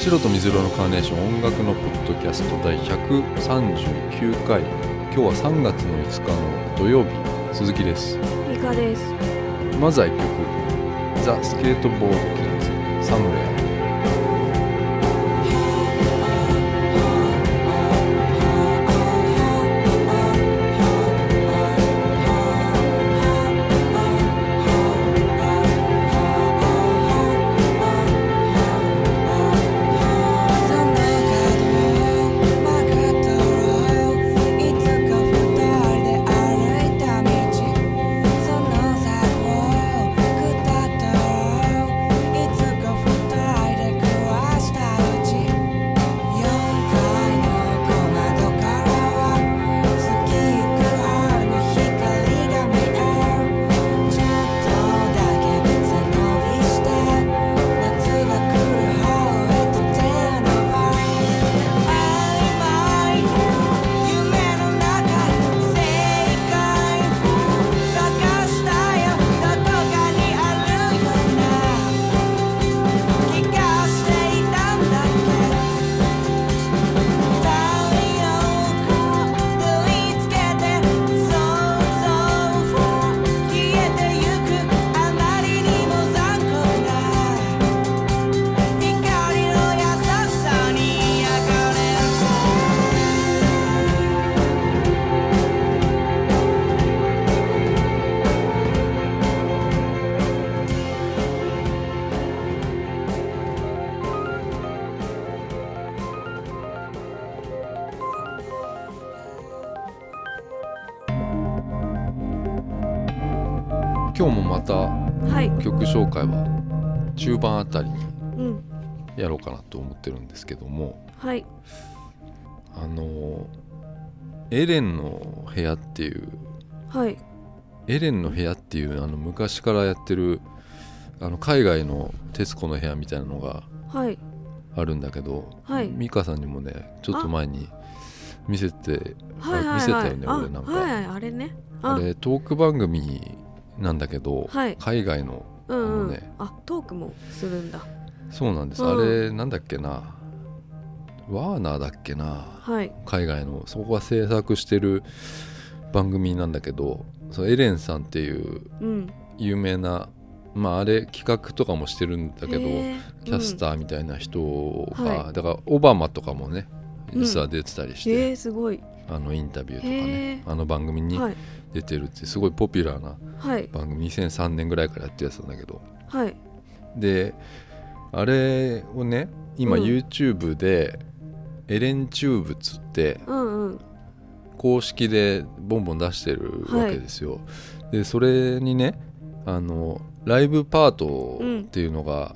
白と水色のカーネーション音楽のポッドキャスト第139回。今日は3月の5日の土曜日鈴木です。ミカです。まずは1曲。ザ・スケートボードキッズサムウェア今日もまたはい。曲紹介は中盤あたりにうん。やろうかなと思ってるんですけどもはい。あのエレンの部屋っていうはい。エレンの部屋っていうあの昔からやってるあの海外の『徹子の部屋』みたいなのがはい。あるんだけど、はい美香さんにもねちょっと前に見せてはい。はい。見せたよね俺なんかはい。あれね。ああれトーク番組なんだけど、はい海外のうんうんあのね。あ、トークもするんだ。そうなんです、うんあれなんだっけなワーナーだっけなはい。海外のそこが制作してる番組なんだけどそのエレンさんっていううん。有名なまああれ企画とかもしてるんだけどへキャスー。ターみたいな人が、はいだからオバマとかもねうん実は出てたりして、すごい。あのインタビューとかへねーあの番組にはい。出てるってすごいポピュラーなはい。番組2003年ぐらいからやってるやつなんだけどはい。であれをね今うん YouTube で、 EllenTube っつってうんうん。公式でボンボン出してるわけですよ、でそれにねあのライブパートっていうのが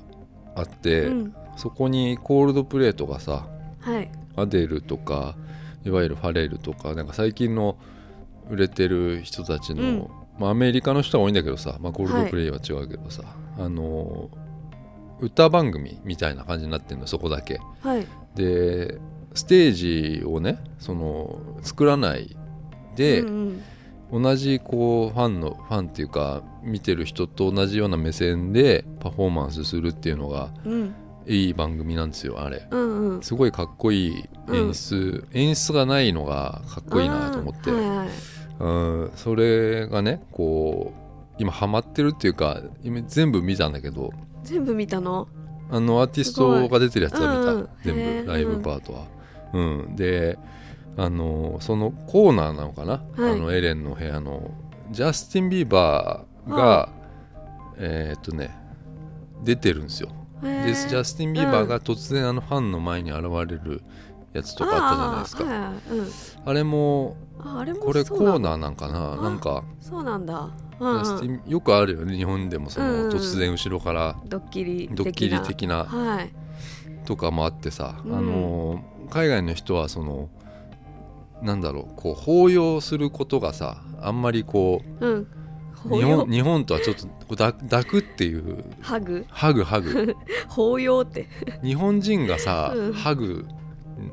あって、うん。そこにコールドプレイとかさはい。アデルとかいわゆるファレルとかなんか最近の売れてる人たちの、うんまあ、アメリカの人が多いんだけどさ、まあ、コールドプレイは違うけどさ、あの歌番組みたいな感じになってるのそこだけはい。でステージをねその作らないで、うん同じこうファンのファンっていうか見てる人と同じような目線でパフォーマンスするっていうのがうん。うん。いい番組なんですよあれ。うんうん。すごいかっこいい演出、演出がないのがかっこいいなと思って、はいはい。うん。それがねこう今ハマってるっていうか今全部見たんだけど。全部見たの？あのアーティストが出てるやつは見た、うんうん。全部。ライブパートは。うん、であのそのコーナーなのかな、はい。あのエレンの部屋の。ジャスティン・ビーバーが、はえーっとね出てるんですよ。でジャスティン・ビーバーが突然あのファンの前に現れるやつとかあったじゃないですか。うん。れもああれもこれコーナーなんかなあなんかそうなんだ。よくあるよね日本でもその、突然後ろからドッキリ的なドッキリ的なはい。とかもあってさ、うんあの海外の人はそのなんだろうこう抱擁することがさあんまりこううん。日本日本とはちょっとこう抱抱くっていう。ハグ。ハグハグ。抱擁って。日本人がさ、うん。ハグ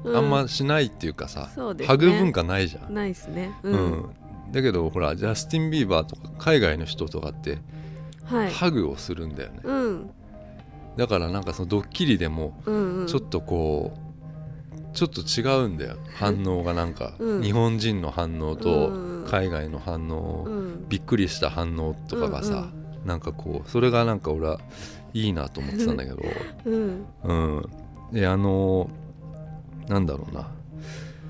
うん。あんましないっていうかさ、そうですね。ハグ文化ないじゃん、ないですね。ううん。ん。だけどほらジャスティン・ビーバーとか海外の人とかってはい。ハグをするんだよね、うん。だからなんかそのドッキリでもうんうん。ちょっとこうちょっと違うんだよ。反応がなんか、うん。日本人の反応うんとうん。海外の反応、うん。びっくりした反応とかがさ、なんかこうそれがなんか俺はいいなと思ってたんだけど。うん。うん。であのなんだろうな。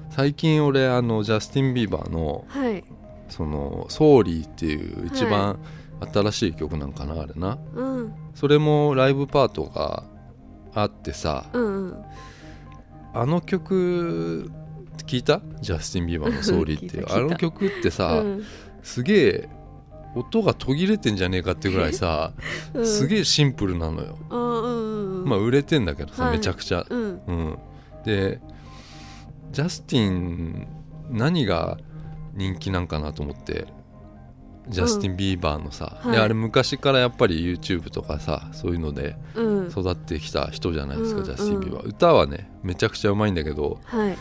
最近俺あのジャスティン・ビーバーのはい。その「Sorry」っていう一番新しい曲なんかなあれな。うん。それもライブパートがあってさうんうんあの曲聞いた？ジャスティン・ビーバーの「Sorry」っていうあの曲ってさ、うん。すげえ音が途切れてんじゃねえかってぐらいさ、うん。すげえシンプルなのよ、あうんまあ売れてんだけどさ、はい。めちゃくちゃ、うん。うん、でジャスティン何が人気なんかなと思ってジャスティン・ビーバーのさ、はい。であれ昔からやっぱり YouTube とかさそういうのでうん。育ってきた人じゃないですか、うんジャスティン・ビーバー、歌はねめちゃくちゃうまいんだけどはい。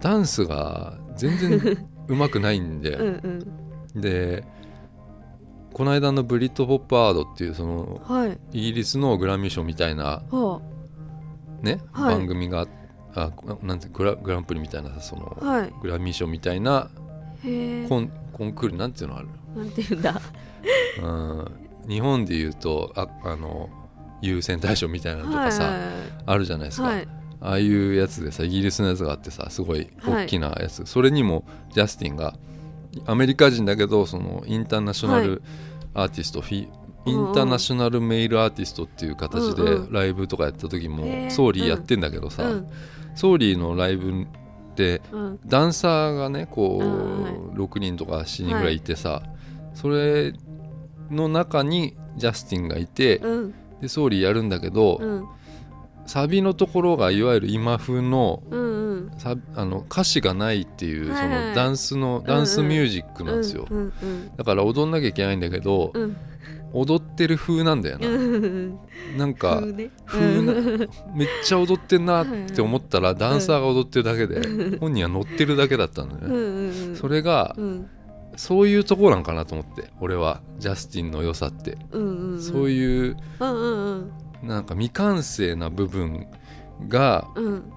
ダンスが全然 うまくないんで、うんうん。でこの間のブリッド・ポップ・アワードっていうそのはい。イギリスのグラミー賞みたいなはね、はい。番組があなんてグラグランプリみたいなさその、あはい。グラミー賞みたいなコンコンクールなんていうのある、なんていうんだ。うん、日本でいうとああの優先大賞みたいなのとかさ、はいあるじゃないですか、はい。ああいうやつでさイギリスのやつがあってさすごいはい。大きなやつ、それにもジャスティンがアメリカ人だけどその international artist、フィ international male artist っていう形でライブとかやった時も Sorry やってんだけどさ、うん。 Sorry のライブでうん。ダンサーがねこう6人とか7人ぐらいいてさ、それの中にジャスティンがいて、うん。でソーリーやるんだけど、うん。サビのところがいわゆる今風のうんうん。サあの歌詞がないっていうそはいはい。のダンスのダンスミュージックなんですよ、うんうんだから踊んなきゃいけないんだけど、うん。踊ってる風なんだよな、うんなんか風なうん。めっちゃ踊ってんなって思ったらダンサーが踊ってるだけで本人は乗ってるだけだったのうんねうんうん。それがうんそういうとこなんかなと思って俺は。ジャスティンの良さって。うんうんそうういううんうんなんか未完成な部分がうん。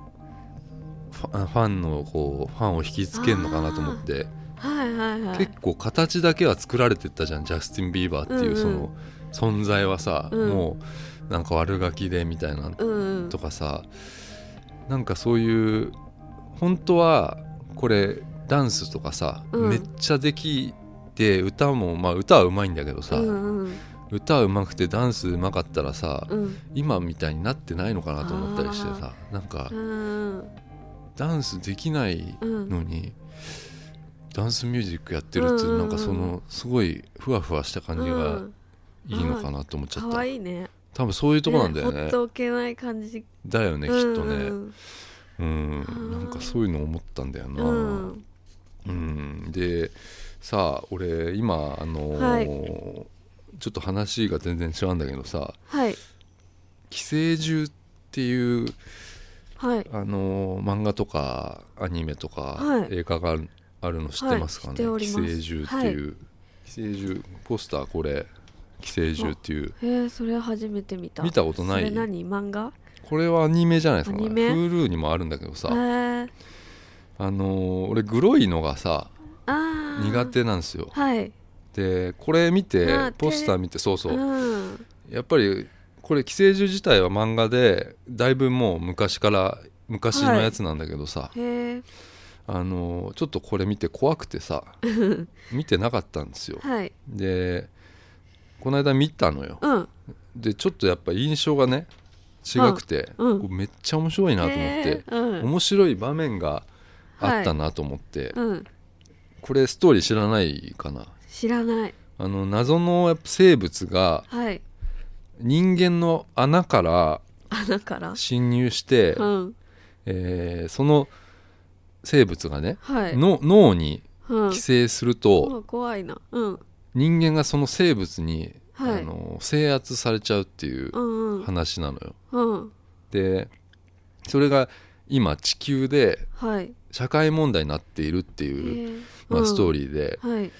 ファンのこうファンを引きつけるのかなと思って。はいはいはい。結構形だけは作られてったじゃんジャスティン・ビーバーっていうそうんうん。の存在はさ、うん。もうなんか悪ガキでみたいなうんうん。とかさなんかそういう本当はこれダンスとかさ、うん。めっちゃできて歌もまあ歌はうまいんだけどさ、うんうん歌うまくてダンスうまかったらさ、うん。今みたいになってないのかなと思ったりしてさなんかうんダンスできないうん。のに、ダンスミュージックやってるってうんうんうん。なんかそのすごいふわふわした感じがうん。いいのかなと思っちゃった、可愛いね。多分そういうとこなんだよね。ほっとけない感じ。だよねきっとね。うんなんかそういうの思ったんだよな、ううん。んでさあ俺今あのーはい。ちょっと話が全然違うんだけどさはい「寄生獣」っていうはい。あのー漫画とかアニメとか、はい。映画があるあるの知ってますかね、はい。知っており寄ます。生獣っていう、寄生獣ポスターこれ。寄生獣っていう。へえそれ初めて見た。見たことない？それ何？漫画？これはアニメじゃないですかアニメ？Hulu にもあるんだけどさ、へえあのー俺グロいのがさ苦手なんですよ。はい。でこれ見てポスター見てそうそう。うん。やっぱりこれ寄生獣自体は漫画でだいぶもう昔から昔のやつなんだけどさ、へえあのちょっとこれ見て怖くてさ 見てなかったんですよ。はい。でこの間見たのよ。うん。でちょっとやっぱ印象がね違くて、うん。めっちゃ面白いなと思って、うん。面白い場面があったなと思って、うん。これストーリー知らないかな？知らない。あの謎の生物がはい。人間の穴から穴から？侵入して、うん。えーその生物がね、はい。の脳にうん。寄生すると、うん怖いな。うん。人間がその生物に、はい。あの制圧されちゃうっていううんうん。話なのよ。うん。でそれが今地球ではい社会問題になっているっていう、まあ、ストーリリーで、ーはい。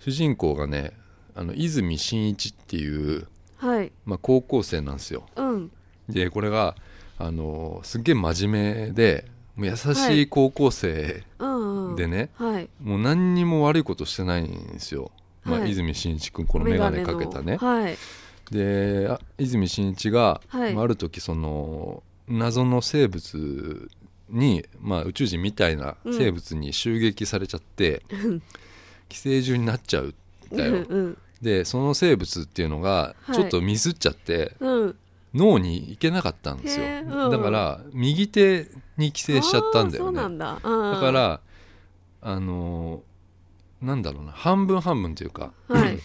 主人公がねあの泉真一っていう、はい。まあ、高校生なんですよ。うん。でこれがあのすっげえ真面目でもう優しい高校生うんうん。でね、はい。もう何にも悪いことしてないんですよ、まあ、はい。泉真一君この眼鏡かけたね。はい。であ泉真一が、はい。まあある時その謎の生物に、まあ、宇宙人みたいな生物に襲撃されちゃって、寄生獣になっちゃうんだよ、うんでその生物っていうのがはい。ちょっとミスっちゃって、うん。うん脳に行けなかったんですよ、うん。だから右手に寄生しちゃったんだよね。だ。だだからあのーなんだろうな半分半分というかはい。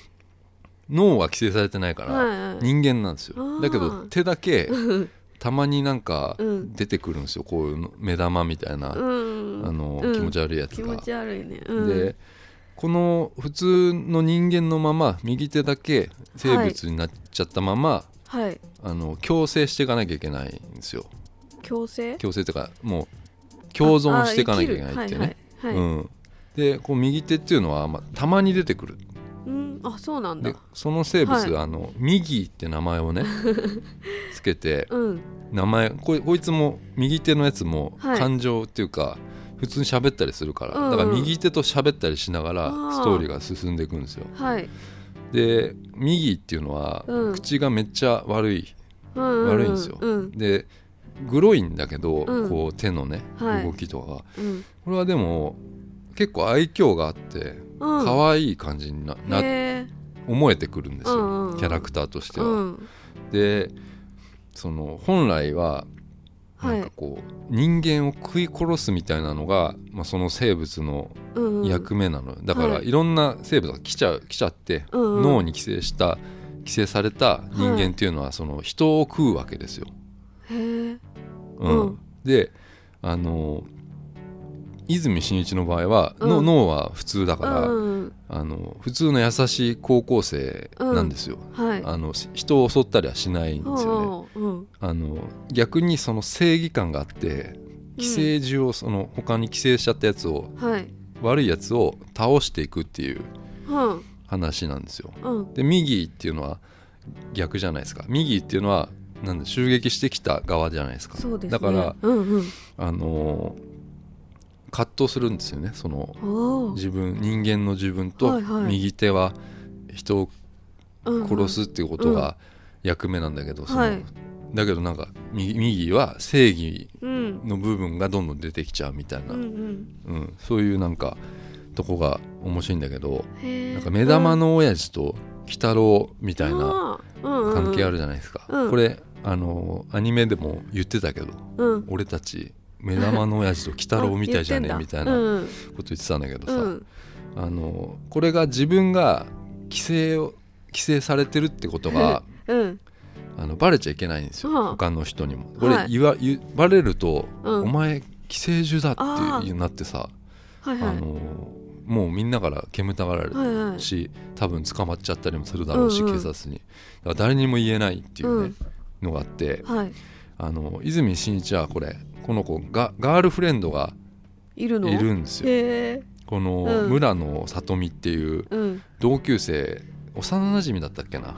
脳は規制されてないからはいはい。人間なんですよ、あー。だけど手だけ たまになんかうん。出てくるんですよ。こういうの目玉みたいな、うん。あのうん。気持ち悪いやつが。気持ち悪いね。うん。でこの普通の人間のまま右手だけ生物になっちゃったまま、はい。あの共生していかなきゃいけないんですよ。強制？共生というかもう共存していかなきゃいけないっていうね。はいはいはい。うん、でこう右手っていうのは、まあ、たまに出てくる。うんあそうなんだ。でその生物、はい。あのミギーって名前をね つけてうん。名前こいこいつも右手のやつもはい。感情っていうか、普通に喋ったりするから、うんうん。だから右手と喋ったりしながらストーリーが進んでいくんですよ。はい。でミギーっていうのは、うん。口がめっちゃ悪いうんうんうん。悪いんですよ。うん。でグロいんだけど、うん。こう手のね、はい。動きとかが。うん。これはでも結構愛嬌があってうん可愛い感じにな,、なへ思えてくるんですよ、うんうんうん。キャラクターとしては。ーうん。でその本来ははい。なんかこう、人間を食い殺すみたいなのが、まあ、その生物のうんうん。役目なのよ、だからはい。いろんな生物が来ちゃう来ちゃって、うんうん。脳に寄生した寄生された人間っていうのはその人を食うわけですよ。へえうん。うん。であの泉真一の場合は、のうん。脳は普通だから、うん。あの普通の優しい高校生なんですよ。はい。あのし人を襲ったりはしないんですよね。うんうん。あの逆にその正義感があって寄生獣をその他に寄生しちゃったやつをはい。悪いやつを倒していくっていううん。話なんですよ。うん。で右っていうのは逆じゃないですか。右っていうのはなんで襲撃してきた側じゃないですか。そうですね。だからうんうん。あのー葛藤するんですよねその自分人間の自分と右手は人を殺すっていうことが役目なんだけど、そのはい。だけどなんか右右は正義うん。の部分がどんどん出てきちゃうみたいな、ううん。んうん。そういうなんかとこが面白いんだけどなんか目玉の親父と鬼太郎みたいな関係あるるじゃないですか、うん。これあのアニメでも言ってたけどうん。俺たち目玉の親父と鬼太郎みたいじゃねあみたいなこと言ってたんだけどさ、うん。あのこれが自分が規制を規制されてるってことがうん。あのバレちゃいけないんですよ、はあ。他の人にも。これはい。言わ、言バレると、うん。お前寄生獣だあっていうなってさはいはい。あのもうみんなから煙たがられはいはい。るし、多分捕まっちゃったりもするだろうし、うんうん。警察に。だから誰にも言えないっていうね、うん。のがあってはい。あの泉真一はこれこの子がガールフレンドがいるの？いるんですよ。このうん。村野里美っていううん。同級生幼馴染だったっけな？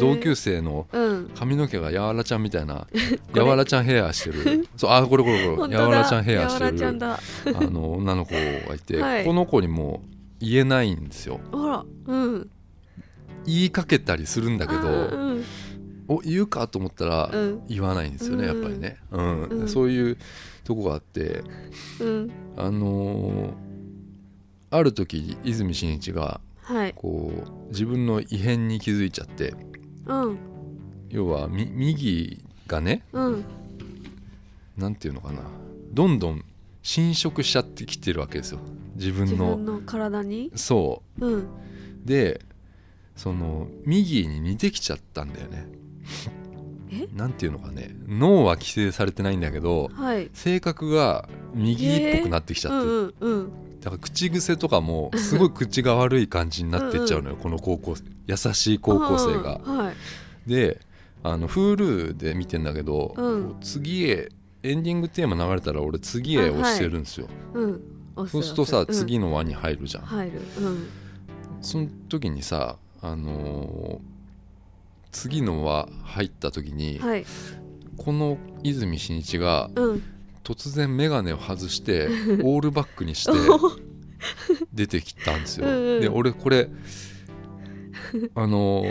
同級生のうん。髪の毛がやわらちゃんみたいな やわらちゃんヘアしてる。そうあこれこれこれ。やわらちゃんヘアしてるだ。あの女の子がいて、はい。この子にも言えないんですよ。あらうん。言いかけたりするんだけあどうんお言うかと思ったらうん。言わないんですよね、うん。やっぱりね、うん。うん。そういうとこがあってうん。あのーある時泉真一がはい。こう自分の異変に気づいちゃってうん。要はみ右がねうん。なんていうのかなどんどん侵食しちゃってきてるわけですよ。自自分の。分の体に？そう。ん。うでその右に似てきちゃったんだよね。えなんていうのかね。脳は規制されてないんだけどはい。性格が右っぽくなってきちゃって。る、うんうんうん。だから口癖とかもすごい口が悪い感じになってっちゃうのよこの高校生。優しい高校生が。であの Hulu で見てんだけど、うん。次へエンディングテーマ流れたら俺次へ押してるんですよ、うん。押そうするとさ、次の輪に入るじゃん、入る。うん。その時にさあのー次の輪入った時に、はい。この泉真一がうん。突然眼鏡を外して オールバックにして 出てきたんですよ。うんうん。で俺これあの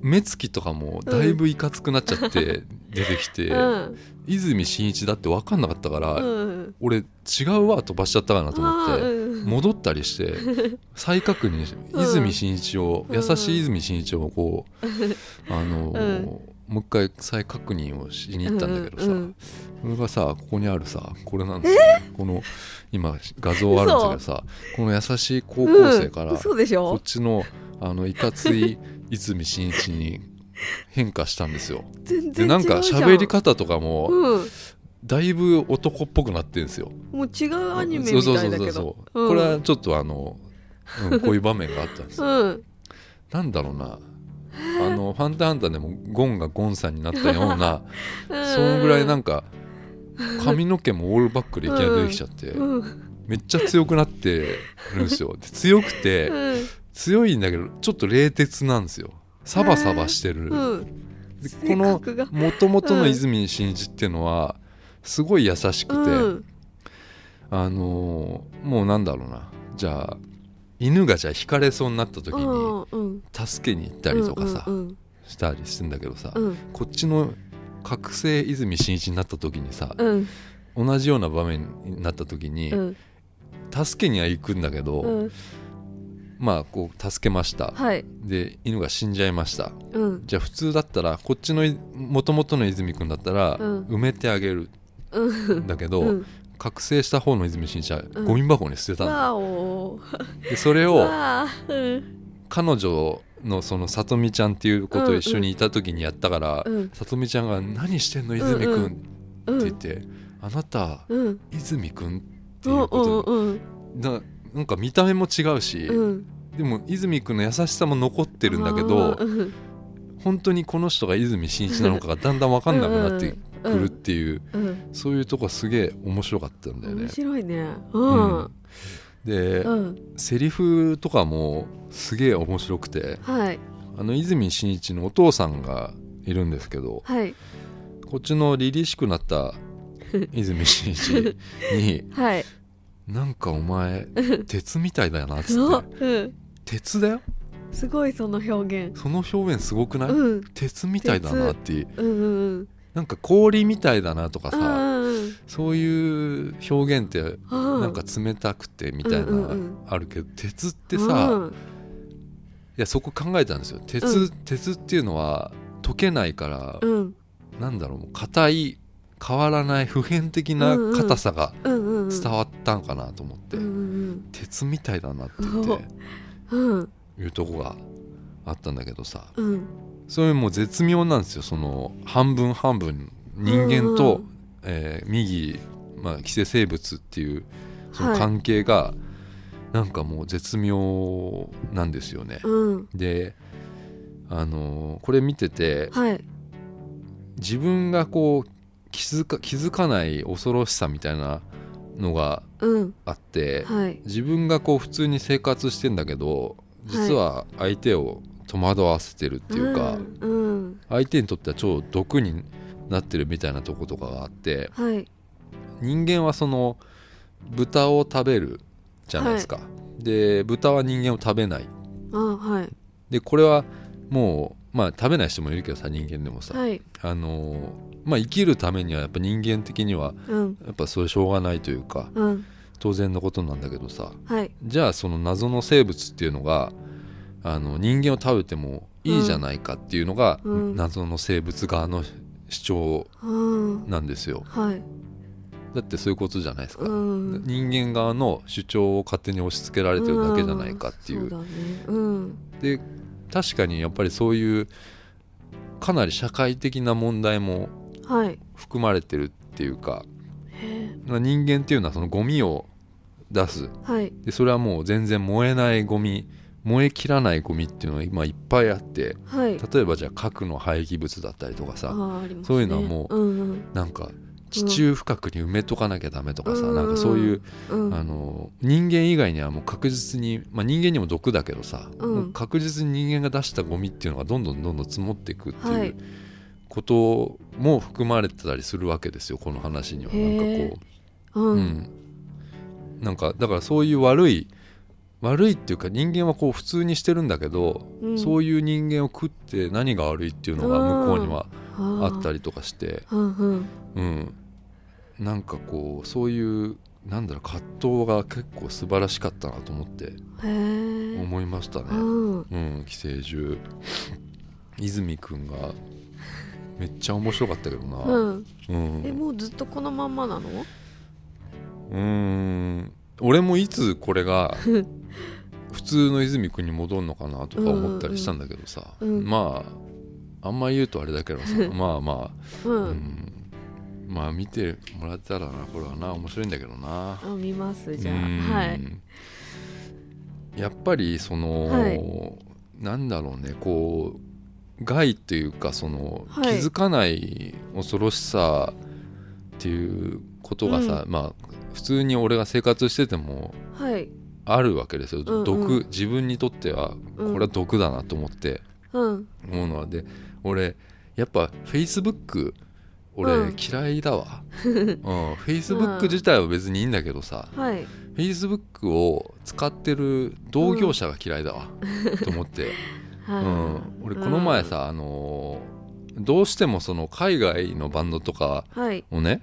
目つきとかもだいぶいかつくなっちゃって出てきて、うん。泉真一だって分かんなかったから、うん。俺違うわ飛ばしちゃったかなと思って。うん。戻ったりして 再確認してうん。泉真一を、うん優しい泉真一をこう、あのーもう一回再確認をしに行ったんだけどさ、それがさここにあるさこれなんですよ、この今画像あるんですけどさこの優しい高校生から、こっょちのあのいかつい泉真一に変化したんですよ。全然でなんか喋り方とかもうん。だいぶ男っぽくなってるんですよ。もう違うアニメみたいだけそうそどうこれはちょっとあの、うん、こういう場面があったんですよ。うん。なんだろうな。あの「ファンターハンター」でもゴンがゴンさんになったようなそのぐらいなんか髪の毛もオールバックでいきなり出てきちゃってうん。めっちゃ強くなってるんですよ。で強くてうん強いんだけどちょっと冷徹なんですよ。サバサバしてる。うん。このもともとの泉真一っていうのはすごい優しくて、うん。あのーもうなんだろうな。じゃあ犬がじゃあ引かれそうになった時にうん助けに行ったりとかさ、うんしたりしてんだけどさ、うん。こっちの覚醒泉真一になった時にさ、うん。同じような場面になった時に、うん。助けには行くんだけど、うんまあこう助けました。はい。で犬が死んじゃいました。うん。じゃあ普通だったらこっちのもともとの泉君だったら、うん。埋めてあげる。うん。んだけど、うん。覚醒した方の泉真一はう。ん。ゴミ箱に捨てたの、でそれを彼女のそのさとみちゃんっていう子と一緒にいた時にやったから、うん。さとみちゃんが「何してんの泉君」ってうん。言って「あなたうん。泉君」ってういうんことうんななんか見た目も違うし、うん。でも泉君の優しさも残ってるんだけど、うん本当にこの人が泉真一なのかがだんだん分かんなくなってくるっていう、うんそういうとこすげえ面白かったんだよね。面。白いね。ううんん。で、うん。セリフとかもすげえ面白くてはい。あの泉真一のお父さんがいるんですけどはい。こっちの凛々しくなった泉真一に はい「なんかお前鉄みたいだよな」っつそって。う。うん「鉄だよ。すごいその表現。その表現すごくない、うん。鉄みたいだな」って。いううんうん。なんか氷みたいだなとかうんさうん。そういう表現ってうん。なんか冷たくてみたいなうんうんうん。あるけど鉄ってさうん。いやそこ考えたんですよ。鉄,、うん。鉄っていうのは溶けないから、うん。なんだろうもう硬い変わらない普遍的な硬さが伝わったんかなと思って、うんうん鉄みたいだなって言って。うん。いうとこがあったんだけどさ。うん。それもう絶妙なんですよ。その半分半分人間と、うんえー右、まあ、寄生生物っていうそのはい。関係が、なんかもう絶妙なんですよね。うん。であのーこれ見ててはい。自分がこう気づか気づかない恐ろしさみたいなのがうん。あって、はい。自分がこう普通に生活してんだけど実は相手を戸惑わせてるっていうか、うんうん。相手にとっては超毒になってるみたいなとことかがあってはい。人間はその豚を食べるじゃないですか、で豚は人間を食べない。あはい。でこれはもうまあ食べない人もいるけどさ人間でもさ、はい。あのーまあ生きるためにはやっぱ人間的にはうん。やっぱそれしょうがないというかうん。当然のことなんだけどさ。はい。じゃあその謎の生物っていうのがあの人間を食べてもいいじゃないかっていうのが、うん。謎の生物側の主張うん。なんですよ。はい。だってそういうことじゃないですか、うん。人間側の主張を勝手に押し付けられてるだけじゃないかっていう,、うだね。うん。で確かにやっぱりそういうかなり社会的な問題もはい。含まれてるっていうかへ人間っていうのはそのゴミを出す。えはい。でそれはもう全然燃えないゴミ燃えきらないゴミっていうのが今いっぱいあってはい。例えばじゃあ核の廃棄物だったりとかあさね。そういうのはもううんうん。なんか地中深くに埋めとかなきゃダメとかさ、うん。なんかそういう、うん。あの人間以外にはもう確実に、まあ、人間にも毒だけどさ、うん。もう確実に人間が出したゴミっていうのがどんどんどんどん積もっていくっていう、はい。ことも含まれてたりするわけですよこの話には。なんかへこうう、うん。ん、なんかだからそういう悪い悪いっていうか人間はこう普通にしてるんだけど、うん。そういう人間を食って何が悪いっていうのが向こうにはあったりりとかして、うんうん。うん、なんかこうそういうなんだろう葛藤が結構素晴らしかったなと思って思いましたね。うん。うん、寄生獣。泉くんがめっちゃ面白かったけどな。うん。うん。えもうずっとこのまんまなの？うーん。俺もいつこれが 普通の泉くんに戻るのかなとか思ったりしたんだけどさ、うん。うん。まああんま言うとあれだけどさ。まあまあ、ううんん、まあ見てもらったらなこれはな面白いんだけどな。あ見ますじゃあ。うん。はい。やっぱりその、はい。なんだろうねこう害っていうかその、はい。気づかない恐ろしさっていうことがさ、まあ普通に俺が生活しててもはい。あるわけですよ、うんうん。毒自分にとってはうん。これは毒だなと思ってうん。思うのは。で俺やっぱフェイスブック俺うん。嫌いだわ、うん、フェイスブック自体は別にいいんだけどさ、はい。フェイスブックを使ってる同業者が嫌いだわ、と思って、うん、俺この前さ、あのーどうしてもその海外のバンドとかはい。をね、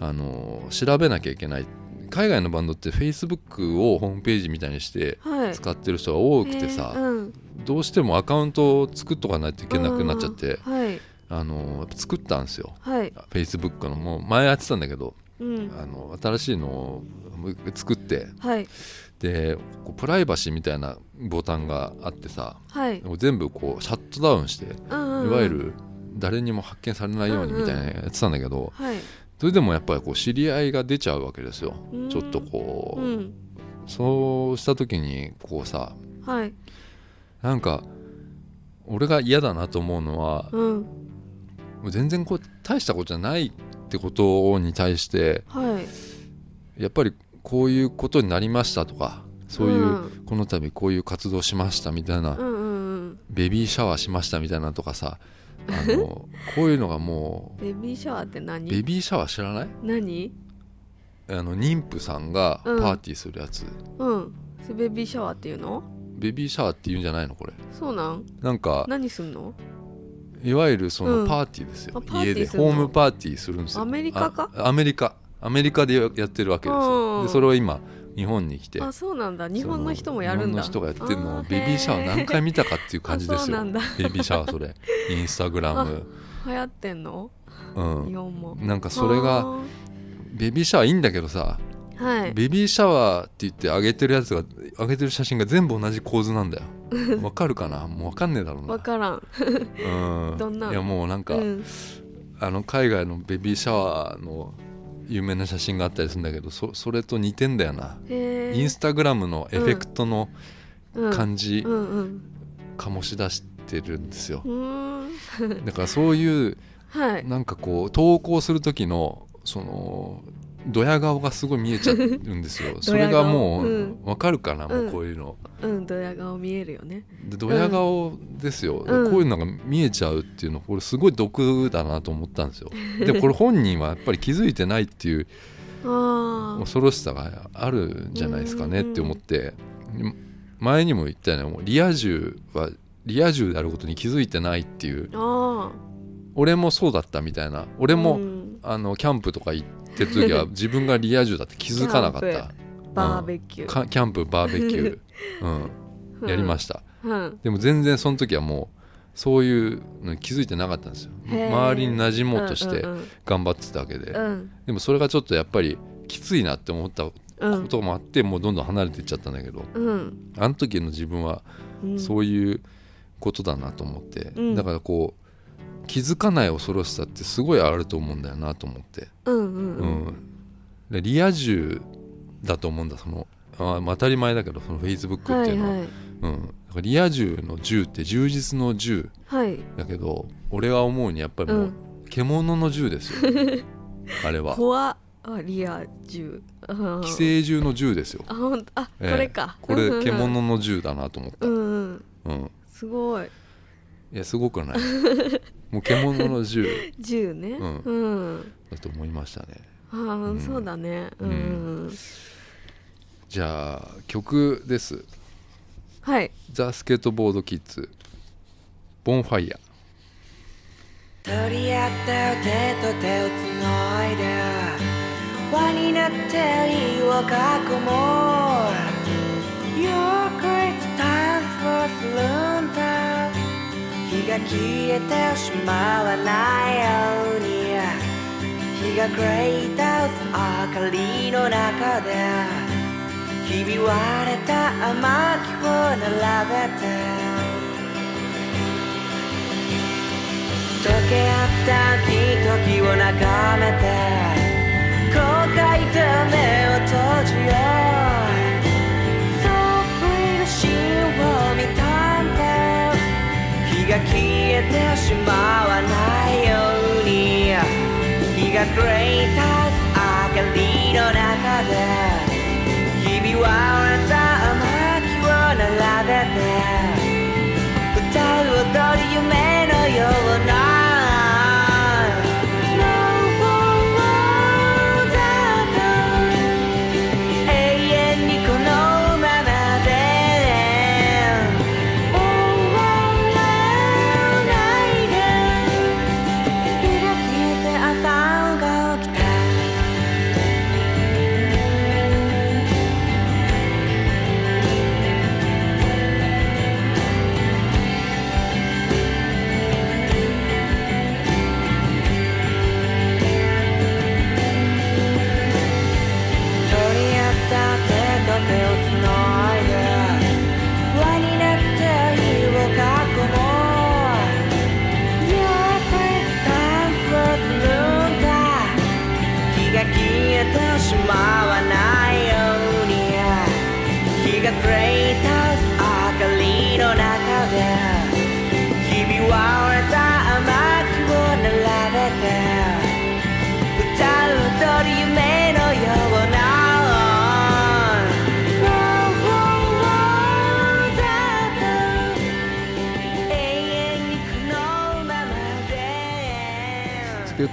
あのー調べなきゃいけない。海外のバンドってフェイスブックをホームページみたいにしてはい。使ってる人が多くてさ、へーうん。どうしてもアカウントを作っとかないといけなくなっちゃって、はいあのー作ったんですよ。はい。フェイスブックの。もう前やってたんだけどうん。あの新しいのを作ってはい。でこうプライバシーみたいなボタンがあってさはい。全部こうシャットダウンしていうんうん。わゆる誰にも発見されないようにみたいなやってたんだけどはい。それでもやっぱりこう知り合いが出ちゃうわけですよ。うん。ちょっとこううん。そうした時にこうさはい。なんか俺が嫌だなと思うのはうん全然こう大したことじゃないってことに対してはい。やっぱりこういうことになりましたとかそういう、うん。この度こういう活動しましたみたいなうんうんうん。ベビーシャワーしましたみたいなのとかさあの こういうのがもベビーシャワーってう何？ベビーシャワー知らない？何？あの妊婦さんがパうん。ーティーするやつ、うん。それベビーシャワーっていうの？ベビーシャワーって言うんじゃないの？これ。そうなん？なんか何すんの？いわゆるそうん。のパーティーですよ、あパーティ家でホームパーティーするんですよ。アメリカか？あアメリカ。アメリカでやってるわけですよ。うんでそれを今日本に来て。あそうなんだ。日本の人もやるんだ。日本の人がやってるのベビーシャワー何回見たかっていう感じですよ。ベビーシャワーそれ。インスタグラム。流行ってんの？うん。日本も。なんかそれがあベビーシャワーいいんだけどさーはい。ベビーシャワーって言って上げてるやつが上げてる写真が全部同じ構図なんだよ。わかるかな？もうわかんねえだろうな。わからん。うん。どんな？いやもうなんか、うん。あの海外のベビーシャワーの有名な写真があったりするんだけどそそれと似てんだよな。インスタグラムのエフェクトのうん。感じうんうん。醸し出してるんですよ。だからそういう はい。なんかこう投稿する時のそのドヤ顔がすごい見えちゃうんですよ。それがもうわかるかな？もうん。うこういうの。うんドヤ顔見えるよね。でドヤ顔ですよ、うん。こういうのが見えちゃうっていうのこれすごい毒だなと思ったんですよ。でこれ本人はやっぱり気づいてないっていう 恐ろしさがあるんじゃないですかねって思って。前にも言ったよねもうリア充はリア充であることに気づいてないっていう。あ俺もそうだったみたいな。俺あも、うん。あのキャンプとか行ってる時は 自分がリア充だって気づかなかった。バーベキュー。かキャンプバーベキュー、うん、やりました、うん。でも全然その時はもうそういうのに気づいてなかったんですよ。周りに馴染もうとしてうんうん頑張ってたわけで、うん。でもそれがちょっとやっぱりきついなって思ったこうん。ともあって、もうどんどん離れていっちゃったんだけどうん。あの時の自分はうん。そういうことだなと思って、うん。だからこう気づかない恐ろしさってすごいあると思うんだよなと思って、うんうんううん。んでリア充だと思うんだそのあまあ当たり前だけどそのフェイスブックっていうのは、はいはい。うん、リア充の銃って充実の銃はい。だけど俺は思うにやっぱりもう、うん。獣の銃ですよ。あれは。怖っ。あリア充。あ寄生獣の銃ですよ。あほんと。あ、ええ。これか。これ獣の銃だなと思った、うんうん。うん、すごいいやすごくはない。もう獣の銃銃ね。うん。うん。だと思いましたね。ああ、うん。そうだね。うん、うん。じゃあ曲です。はい。ザ・スケートボードキッズ。ボンファイヤ取り合った手と手をつないで輪になって火を囲もう。Your great time for slumber 日が消えてしまわないように。日が暮れた明かりの中で。ひび割れた雨木を並べて。溶け合った木々を眺めて。後悔で目を閉じよう。えてしまわないように。日が暮れた明かりの中で。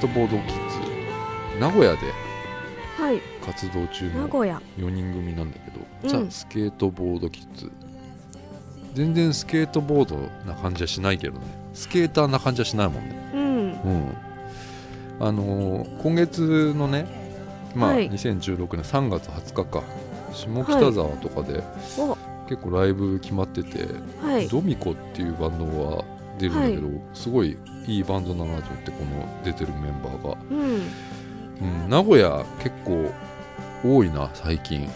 トボードキッズ。名古屋ではい。活動中の名古屋。4人組なんだけど、うん。ザ・スケートボードキッズ。全然スケートボードな感じはしないけどね。スケーターな感じはしないもんね。うん。うん。あのー今月のねまあ、はい。2016年3月20日か。下北沢とかでお。結構ライブ決まってて、はい。ドミコっていうバンドは出るんだけど、すごいいいバンドだなと思ってこの出てるメンバーが、うん。うん、名古屋結構多いな最近。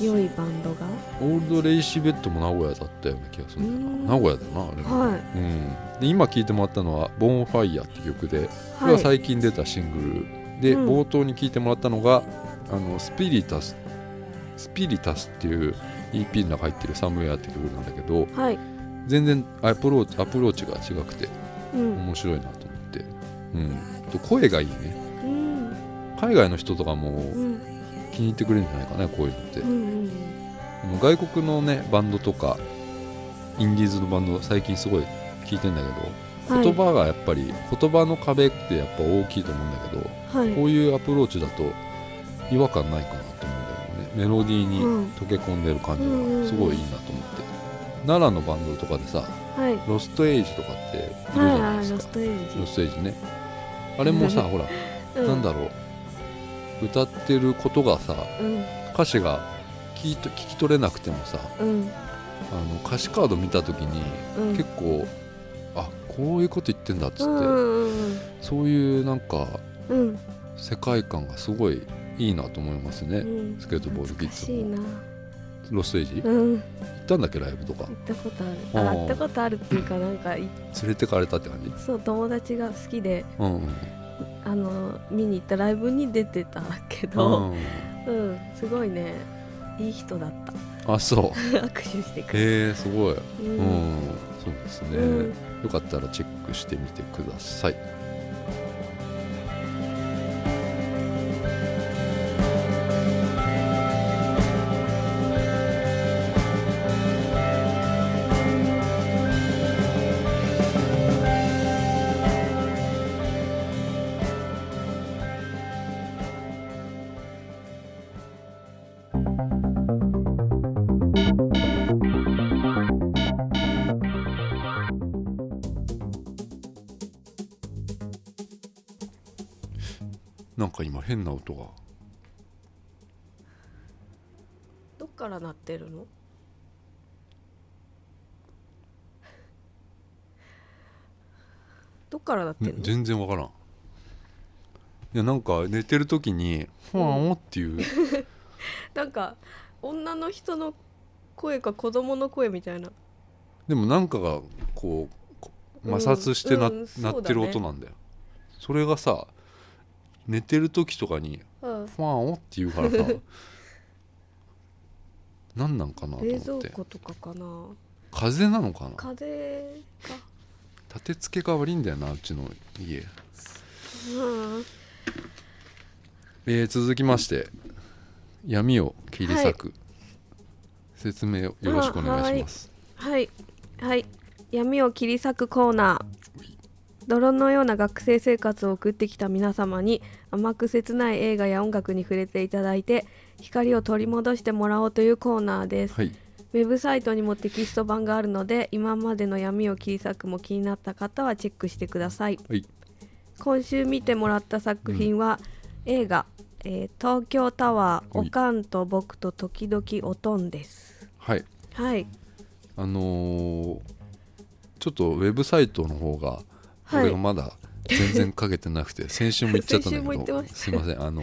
良いバンドが？オールドレイシーベッドも名古屋だったような気がするんだよなうん。名古屋だなあれも、はうん、で今聴いてもらったのは「ボーンファイヤーって曲で。い。これははい最近出たシングルで、うん。冒頭に聴いてもらったのがあのスピリタススピリタスっていう EP の中入ってる「Somewhere」って曲なんだけど。はい。全然アプローチアプローチが違くて。うん面白いなと思って、うん、と声がいいね。うん。海外の人とかもうん。気に入ってくれるんじゃないかなこういうのって。うんうん外国のねバンドとかインディーズのバンド最近すごい聞いてんだけどはい。言葉がやっぱり言葉の壁ってやっぱ大きいと思うんだけどはい。こういうアプローチだと違和感ないかなと思うんだよね。メロディーにうん。溶け込んでる感じうんうんうん。がすごいいいなと思って。奈良のバンドとかでさはい。ロストエイジとかっているじゃないはいロですか？ストエイロストエイジね。あれもさほらジなんだろう。歌ってることがさうん。歌詞が聞いと聞き取れなくてもさうん。あの歌詞カード見た時にうん。結構あこういうこと言ってんだっつって、うんそういうなんかうん。世界観がすごいいいなと思いますね、うん。スケートボードキッズもロストエイジ、行うん。ったんだっけ？ライブとか。行ったことある。行ったことあるっていうかなんかい連れてかれたって感じ？そう友達が好きで。うん。うんあの見に行ったライブに出てたけど。うん。すごいね。いい人だった。うんあそう。握手してくれへえすごい、ううんん。そうですね、うん。よかったらチェックしてみてくださいか今変な音が。どっから鳴ってるの？どっから鳴ってるの？全然わからん。いやなんか寝てる時に「ふわん」っていう。なんか女の人の声か子供の声みたいな。でもなんかがこうこ摩擦してな,、うんうんね。鳴ってる音なんだよ。それがさ寝てる時とかにうん「ファン」って言うからさ 何なんかなと冷思って。蔵庫とかかな。風なのかな。風が立て付けが悪いんだよなうちの家、うん。えー続きまして闇を切り裂く、説明をよろしくお願いします。はい。はい。闇を切り裂くコーナー泥のような学生生活を送ってきた皆様に甘く切ない映画や音楽に触れていただいて光を取り戻してもらおうというコーナーです、はい。ウェブサイトにもテキスト版があるので今までの闇を切り裂くも気になった方はチェックしてください。はい。今週見てもらった作品は、映画、えー東京タワーはい。おかんと僕と時々おとん」です。はい。はい。あのーちょっとウェブサイトの方がはい。俺がまだ全然かけてなくて、先週も言っちゃったんだけどすいませんあの、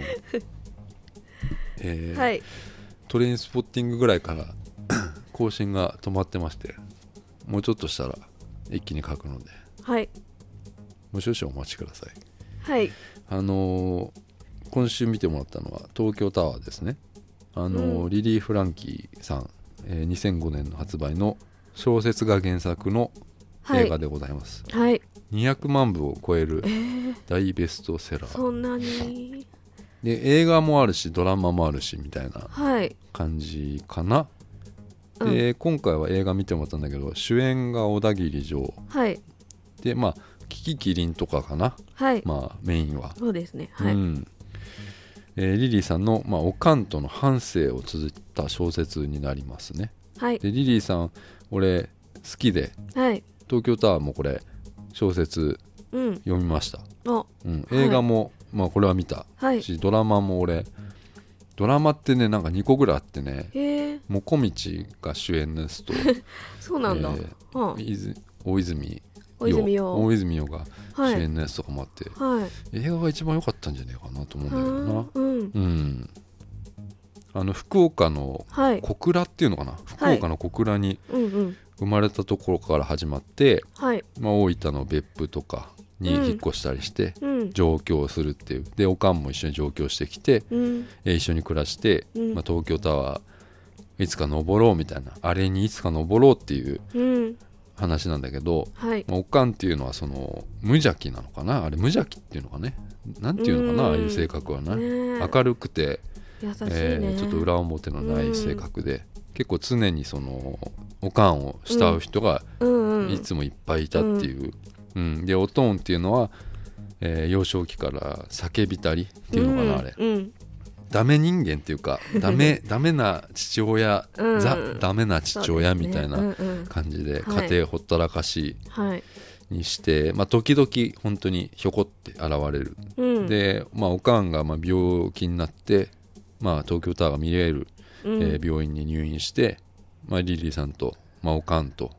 えー はい。トレインスポッティングぐらいから 更新が止まってましてもうちょっとしたら一気に書くので。はい。もう少々お待ちください。はい。あのー今週見てもらったのは東京タワーですね。あのーうん。リリー・フランキーさん、えー2005年の発売の小説が原作のはい映画でございます、はい。200万部を超えるえー、大ベストセラー。そんなに？で映画もあるしドラマもあるしみたいなはい。感じかな、うん。で今回は映画見てもらったんだけど主演が小田切城はい。でまあキキキリンとかかな。はい、まあメインは、そうですね。はい、うん。えーリリーさんの、まあ、おかんとの半生を綴った小説になりますね。はい。でリリーさん俺好きで。はい東京タワーもこれ小説うん。読みました、あうん、映画も、まあこれは見た。はい。しドラマも俺ドラマってねなんか2個ぐらいあってねもこみちが主演のやつと そうなんだ、えはあ。いず大泉大泉洋。大泉洋がはい。主演のやつとかもあって、はい。映画が一番良かったんじゃないかなと思うんだけどな。うん。うん。あの福岡のはい。小倉っていうのかな？福岡の小倉にうんうん生まれたところから始まって、はい。まあ、大分の別府とかにうん。引っ越したりしてうん。上京するっていう。でおかんも一緒に上京してきて、うん。えー一緒に暮らして、うん。まあ、東京タワーいつか登ろうみたいなあれにいつか登ろうっていううん。話なんだけど、はい。まあおかんっていうのはその無邪気なのかな？あれ無邪気っていうのかね？なんていうのかな？うん。ああいう性格はな、ねえ。明るくて、優しいね、えーちょっと裏表のない性格で、結構常にそのおかんを慕う人がうんうん。いつもいっぱいいたっていう、うん。でおとんっていうのは、えー幼少期から叫びたりっていうのかな、あれ。うん。ダメ人間っていうか ダメダメな父親、うん。ザダメな父親みたいなそうですね。うんうん。感じではい。家庭ほったらかしはい。にして、まあ、時々本当にひょこって現れる、うん。で、まあ、おかんがまあ病気になって、まあ、東京タワーが見れる、うん。えー病院に入院して、まあ、リリーさんと、まあ、おかんと、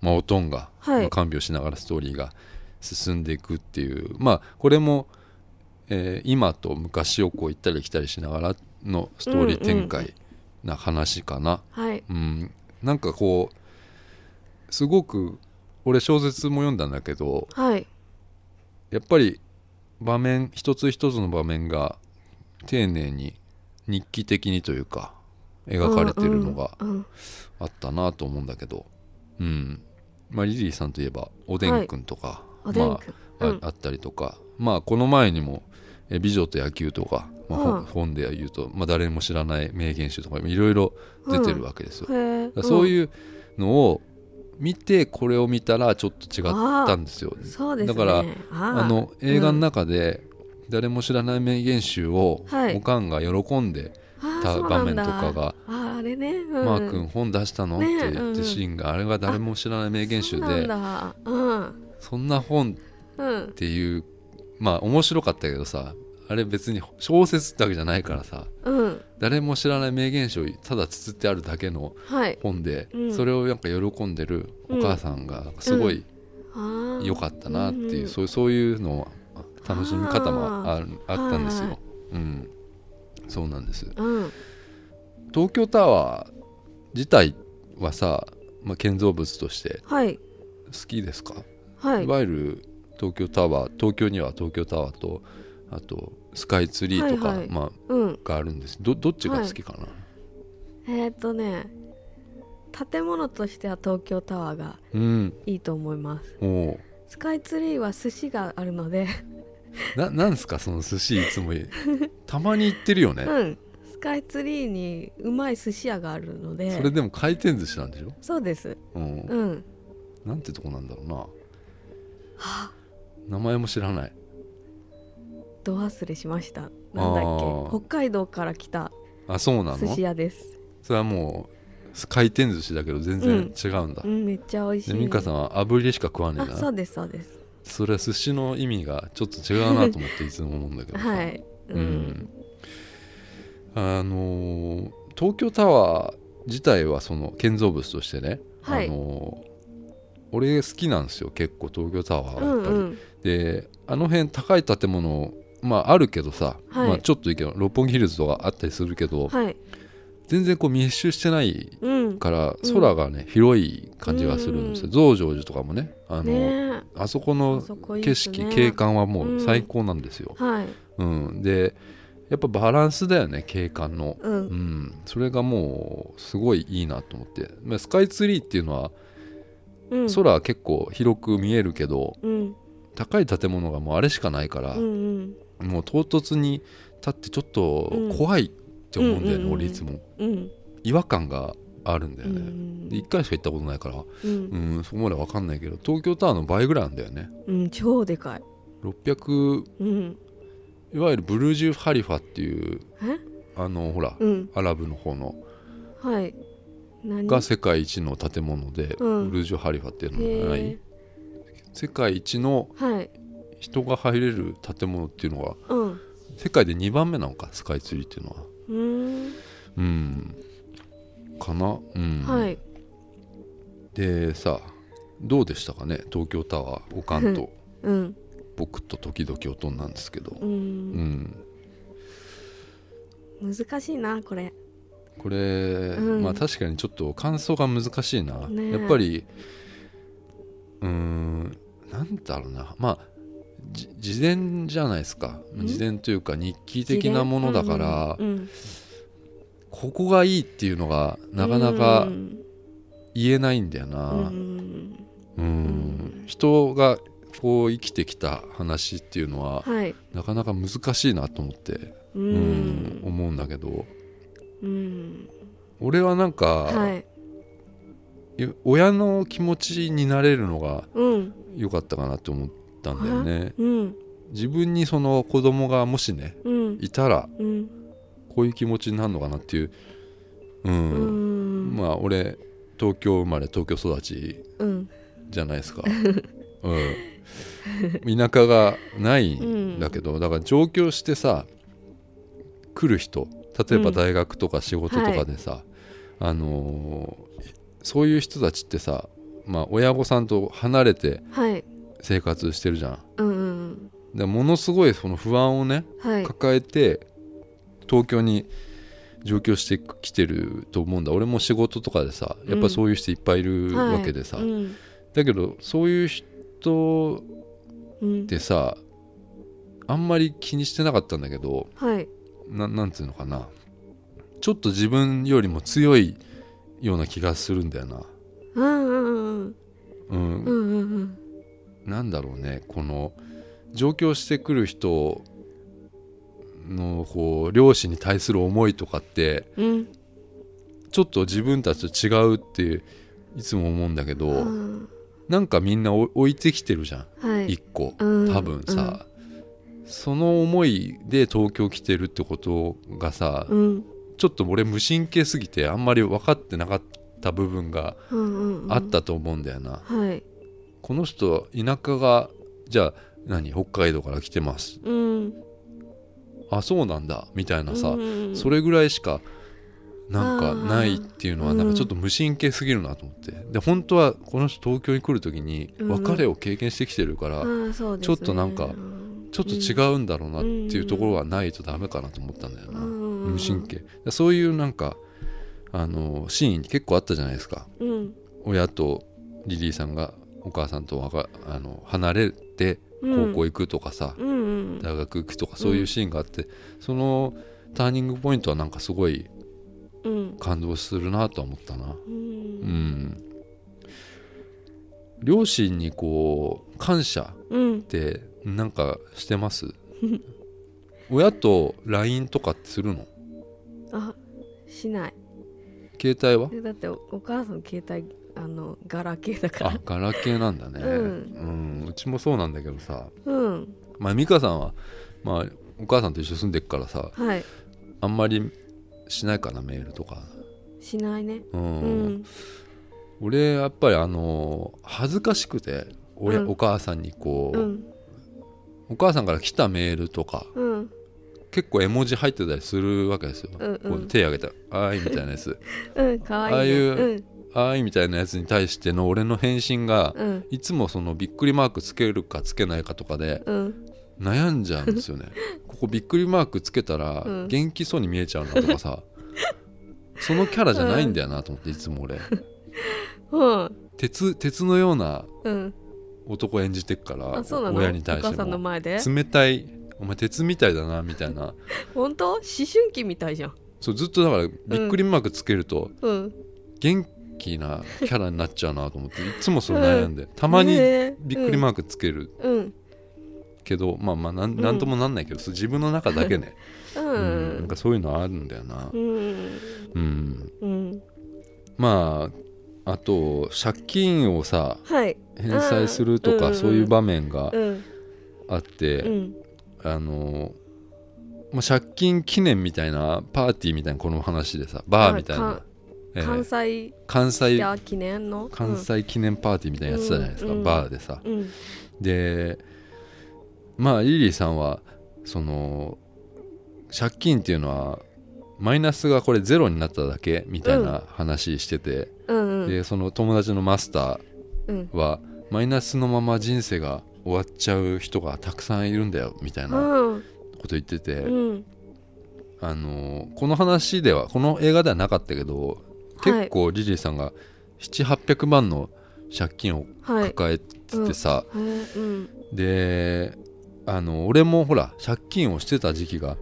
まあ、おとんが、はい。まあ看病しながらストーリーが進んでいくっていうまあこれも、えー今と昔をこう行ったり来たりしながらのストーリー展開な話かな、はい。うん。なんかこうすごく俺小説も読んだんだけどはい。やっぱり場面一つ一つの場面が丁寧に日記的にというか描かれてるのがうんうんあったなと思うんだけど。うん。まあリリーさんといえばおでんくんとか、おでんくん。まあうん。ああったりとか。まあこの前にも「え美女と野球」とか、まあほうん。本で言うと、まあ、誰も知らない名言集とかいろいろ出てるわけですよ、そうういうのを見てこれを見たらちょっと違ったんですよ。すね。だからあの映画の中で誰も知らない名言集をはい。おかんが喜んでた場面とかがあーあれね、「うん、マー君本出したの?」ってね言っうんてシーンがあれは誰も知らない名言集でそんな本うん。っていうまあ面白かったけどさあれ別に小説だけじゃないからさうん。誰も知らない名言集をただ綴ってあるだけのはい。本で、うん。それをなんか喜んでるお母さんがすごい良かったなっていう、うんそうそういうの楽しみ方もああったんですよ、はいはい。うん。そうなんです。うん。東京タワー自体はさ、まあ、建造物としてはい。好きですか、はい。い、わゆる東京タワー東京には東京タワーとあとスカイツリーとか、はいはい。まうん。あ、があるんです。どどっちが好きかな、えーっとね建物としては東京タワーがうん。いいと思います。おう。スカイツリーは寿司があるのでななんすかその寿司いつもたまに行ってるよね、うん。スカイツリーにうまい寿司屋があるので。それでも回転寿司なんでしょ、そうです。うん。うん。なんてとこなんだろうな。名前も知らない。ど忘れしました。なんだっけ？北海道から来たあそうな寿司の屋です。それはもう回転寿司だけど全然違うんだ、うんめっちゃ美味しい。で美香さんは炙りしか食わねえなあそうですそうですそれは寿司の意味がちょっと違うなと思っていつも思うんだけどさ。はい。うん、あのー東京タワー自体はその建造物としてね、はい。あのー俺好きなんですよ結構東京タワーはやっぱり、うんうん。であの辺高い建物まああるけどさ、はい。まあ、ちょっといいけど六本木ヒルズとかあったりするけど、はい全然こう密集してないうん。からうん。空がね、広い感じがするんですよ、うん。増上寺とかもねあの、ね。えあそこの景っすね。色景観はもう最高なんですよ、はい。うん。でやっぱバランスだよね景観の、ううん。ん、それがもうすごいいいなと思って。まあスカイツリーっていうのはうん。空は結構広く見えるけど、うん。高い建物がもうあれしかないから、うんうん。もう唐突に立ってちょっと怖いって思うんだよね、うんうんうん。俺いつも。うん。違和感があるんだうよね、んで1回しか行ったことないから。うん。うんそこまで分かんないけど東京タワーの倍ぐらいなんだよね。うん超でかい。600うん。いわゆるブルージュ・ハリファっていうえ？あのほら、うん。アラブの方の。はい。何？が世界一の建物で、うん。ブルージュ・ハリファっていうのがなへい世界一の人が入れる建物っていうのがうん。世界で2番目なのかスカイツリーっていうのはうーん。うん。かな？うん、はい。でさどうでしたかね？東京タワーおかんと。うん。僕と時々おとんなんですけど。ううんん。難しいなこれ。これ、うん。まあ確かにちょっと感想が難しいな、ねえ。やっぱりうーんなんだろうな。まあじ自伝じゃないですか。ん。自伝というか日記的なものだから、うんうん。ここがいいっていうのがなかなうかん。言えないんだよな、ううん。ん人がこう生きてきた話っていうのははい。なかなか難しいなと思って、ううんん思うんだけど。うん。俺はなんか、はい。親の気持ちになれるのがうん。良かったかなと思ったんだよね。うん。自分にその子供がもしねうん。いたらうん。こういう気持ちになるのかなっていうう、うん。んまあ俺東京生まれ東京育ちうん。じゃないですか、うん、田舎がないんだけど、だから上京してさ来る人例えば大学とか仕事とかでさ、あのーそういう人たちってさ、まあ、親御さんと離れてはい生活してるじゃん。うんうんでものすごいその不安をねはい。抱えて東京に上京してきてると思うんだ。俺も仕事とかでさやっぱそういう人いっぱいいるはいわけでさ、うん。だけどそういう人うん。ってさあんまり気にしてなかったんだけどはい。ななんていうのかな。ちょっと自分よりも強いような気がするんだよな。うんうんうん。うん、うんうんうんなんだろうねこの上京してくる人のこう両親に対する思いとかってうん。ちょっと自分たちと違うっていつも思うんだけど、うん。なんかみんなお置いてきてるじゃん。はい。一個。うん。多分さ、その思いで東京来てるってことがさ、うん。ちょっと俺無神経すぎてあんまり分かってなかった部分がうんうんうん。あったと思うんだよな、はいこの人田舎がじゃあ何北海道から来てます。うん。あそうなんだ。みたいなさ、うんそれぐらいしかなんかないっていうのはなんかちょっと無神経すぎるなと思って。で本当はこの人東京に来る時にうん。別れを経験してきてるから、うですね。ちょっとなんかちょっと違うんだろうなっていうところはないとダメかなと思ったんだよな、うん無神経。そういうなんかあのシーン結構あったじゃないですか。うん。親とリリーさんがお母さんとわかあの離れてうん。高校行くとかさ、うんうん。大学行くとかそういうシーンがあって、そのターニングポイントはなんかすごいうん。感動するなとは思ったな。ううん。ん両親にこう感謝うん。ってなんかしてます？親と LINE とかするの？あしない。携帯は？でだっておお母さん携帯あのガラケーだから。あガラケーなんだね、うん。うんうちもそうなんだけどさ。うん。まあ美香さんは、まあ、お母さんと一緒に住んでっからさはい。あんまりしないかなメールとか。しないね。うん、うん。俺やっぱりあの恥ずかしくて親、うんお母さんにこう、うん。お母さんから来たメールとかうん。結構絵文字入ってたりするわけですよ、うんうん。こう手挙げた「あーい」みたいなやつ。うんかわいいね。ああいううん「あーい」みたいなやつに対しての俺の返信が、うん。いつもそのびっくりマークつけるかつけないかとかでうん。悩んじゃうんですよね。ここびっくりマークつけたらうん。元気そうに見えちゃうなとかさ、そのキャラじゃないんだよなと思っていつも俺。うん。鉄鉄のようなうん。男演じてっから親に対しても。冷たい。お前鉄みたいだなみたいな。本当？思春期みたいじゃん。そうずっとだからびっくりマークつけるとうん。元気なキャラになっちゃうなと思っていつもそれ悩んでたまにねびっくりマークつける。うん。けど、まあまあなんん。なんともなんないけど、自分の中だけね、う うんなんんかそういうのあるんだよな。う、ん。まああと借金をさはい。返済するとか、うんそういう場面がうん。あって、うん。あのまあ、借金記念みたいなパーティーみたいなこの話でさバーみたいな。か、ええ。関西関西や記念の？関西記念パーティーみたいなやつじゃないですか、うんバーでさ。うん。でまあリリーさんはその借金っていうのはマイナスがこれゼロになっただけみたいな話してて、うんうん。でその友達のマスタうん。ーはマイナスのまま人生が終わっちゃう人がたくさんいるんだよみたいなうん。こと言ってて、うん。あのこの話ではこの映画ではなかったけど結構リリーさんが700800万の借金をはい抱えててさ、へーうん。であの俺もほら借金をしてた時期が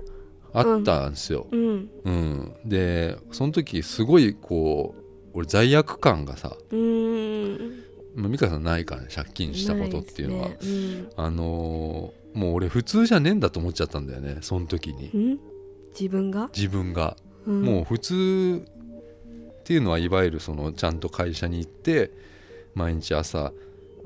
あったんですよ、うん。うん。でその時すごいこう俺罪悪感がさ、美香さんないからね借金したことっていうのは、ないですね。あのーもう俺普通じゃねえんだと思っちゃったんだよねその時に。うんん？自分が？自分が、うん。もう普通っていうのはいわゆるそのちゃんと会社に行って毎日朝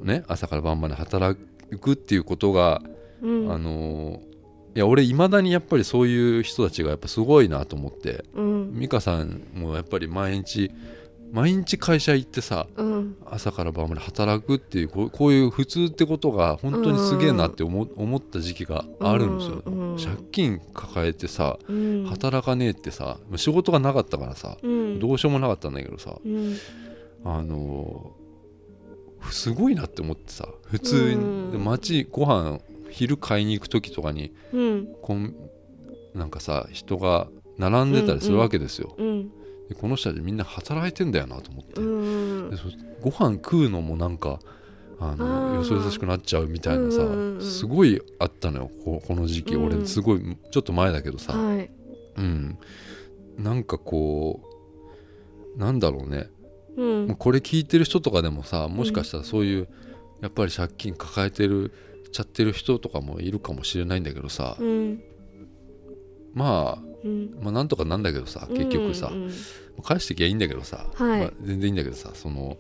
ね朝から晩まで働くっていうことが、うん。あのーいや俺いまだにやっぱりそういう人たちがやっぱすごいなと思って。うん。美香さんもやっぱり毎日毎日会社行ってさうん。朝から晩まで働くっていうこうこういう普通ってことが本当にすげえなって思,、思った時期があるんですよ、うんうん借金抱えてさうん。働かねえってさ仕事がなかったからさうん。どうしようもなかったんだけどさうん。あのーすごいなって思ってさ普通うん。にで街ご飯昼買いに行く時とかにうん。こんなんかさ人が並んでたりするわけですよ、うんでこの人たちみんな働いてんだよなと思って、ご飯食うのもなんかあのよそよそしくなっちゃうみたいなさ、すごいあったのよ。ここの時期、うん。俺すごいちょっと前だけどさ、はい。うん、なんかこうなんだろうね、うん。これ聞いてる人とかでもさもしかしたらそういう、やっぱり借金抱えてるちゃってる人とかもいるかもしれないんだけどさ、うん。まあうん。まあなんとかなんだけどさ結局さ、うん返してきゃいいんだけどさ、はい。まあ、全然いいんだけどさその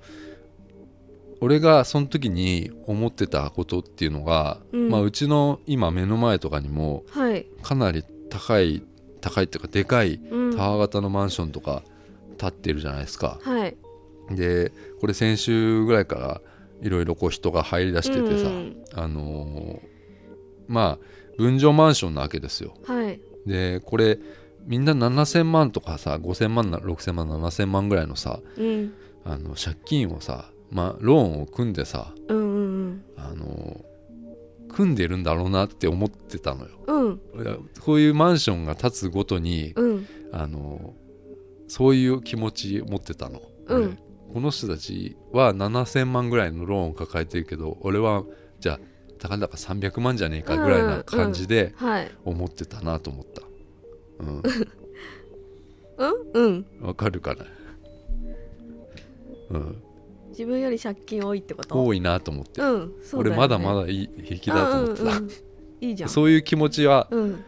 俺がその時に思ってたことっていうのが、うん。まあ、うちの今目の前とかにもはい。かなり高い高いっていうかでかいうん。タワー型のマンションとか建ってるじゃないですか。はい。でこれ先週ぐらいからいろいろこう人が入りだしててさ、うん。あのーまあ分譲マンションなわけですよ。はいでこれみんな7000万とかさ5000万な6000万7000万ぐらいのさうん。あの借金をさ、まあ、ローンを組んでさうんうんあの組んでるんだろうなって思ってたのよ。うん。こういうマンションが建つごとにうん。あのそういう気持ち持ってたの、この人たちは7000万ぐらいのローンを抱えてるけど俺はじゃあたかだか300万じゃねえかぐらいな感じではい。思ってたなと思った。うん。うん？うん。わかるかな。うん。自分より借金多いってこと？多いなと思って、うん。そう俺まだまだいい平気だと思ってた、あうんうん。いいじゃん。そういう気持ちはうん。